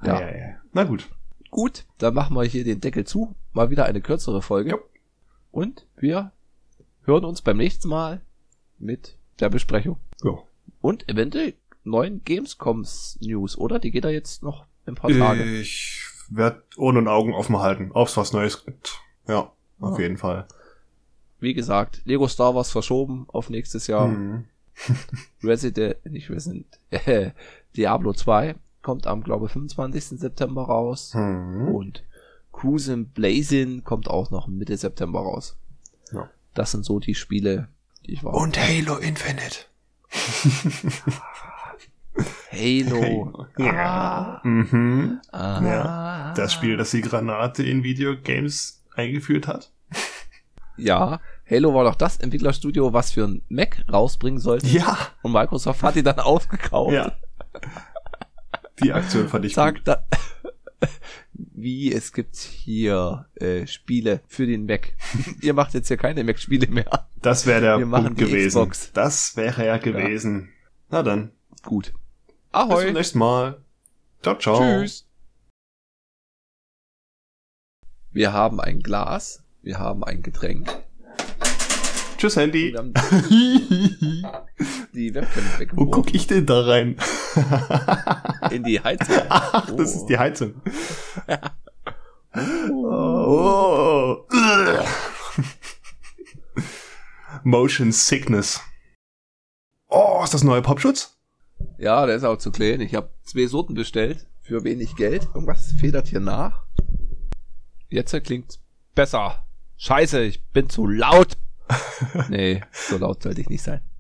Ja. ja, ja. Na gut. Gut, dann machen wir hier den Deckel zu. Mal wieder eine kürzere Folge. Jo. Und wir hören uns beim nächsten Mal mit der Besprechung. Ja. Und eventuell neuen Gamescoms News, oder? Die geht da jetzt noch ein paar Tage. Ich werde Ohren und Augen offen halten, ob es was Neues gibt. Ja, auf Ah. jeden Fall. Wie gesagt, Lego Star Wars verschoben auf nächstes Jahr. Hm. [laughs] Resident, nicht Resident, äh, Diablo 2 kommt am, glaube 25. September raus. Hm. Und Cruisin' Blazin kommt auch noch Mitte September raus. Ja. Das sind so die Spiele, die ich war. Und Halo Infinite. [laughs] Halo. Ja. Mhm. Ah. Ja. Das Spiel, das die Granate in Videogames eingeführt hat. Ja, Halo war doch das Entwicklerstudio, was für ein Mac rausbringen sollte. Ja. Und Microsoft hat die dann aufgekauft. Ja. Die Aktion fand ich gut. Sagt da, [laughs] wie es gibt hier äh, Spiele für den Mac. [laughs] Ihr macht jetzt hier keine Mac-Spiele mehr. Das wäre der Wir machen Punkt gewesen. Xbox. Das wäre ja gewesen. Na dann. Gut. Bis Ahoi. zum nächsten Mal. Ciao, ciao. Tschüss. Wir haben ein Glas. Wir haben ein Getränk. Tschüss, Wir Handy. haben die [laughs] Webcam Wo weggeworfen. guck ich denn da rein? [laughs] In die Heizung. [laughs] Ach, das Oh. ist die Heizung. Oh. Motion Sickness. Oh, ist das neue Popschutz? Ja, der ist auch zu klein. Ich habe zwei Sorten bestellt für wenig Geld. Irgendwas federt hier nach. Jetzt klingt besser. Scheiße, ich bin zu laut. [laughs] [laughs] nee, so laut sollte ich nicht sein.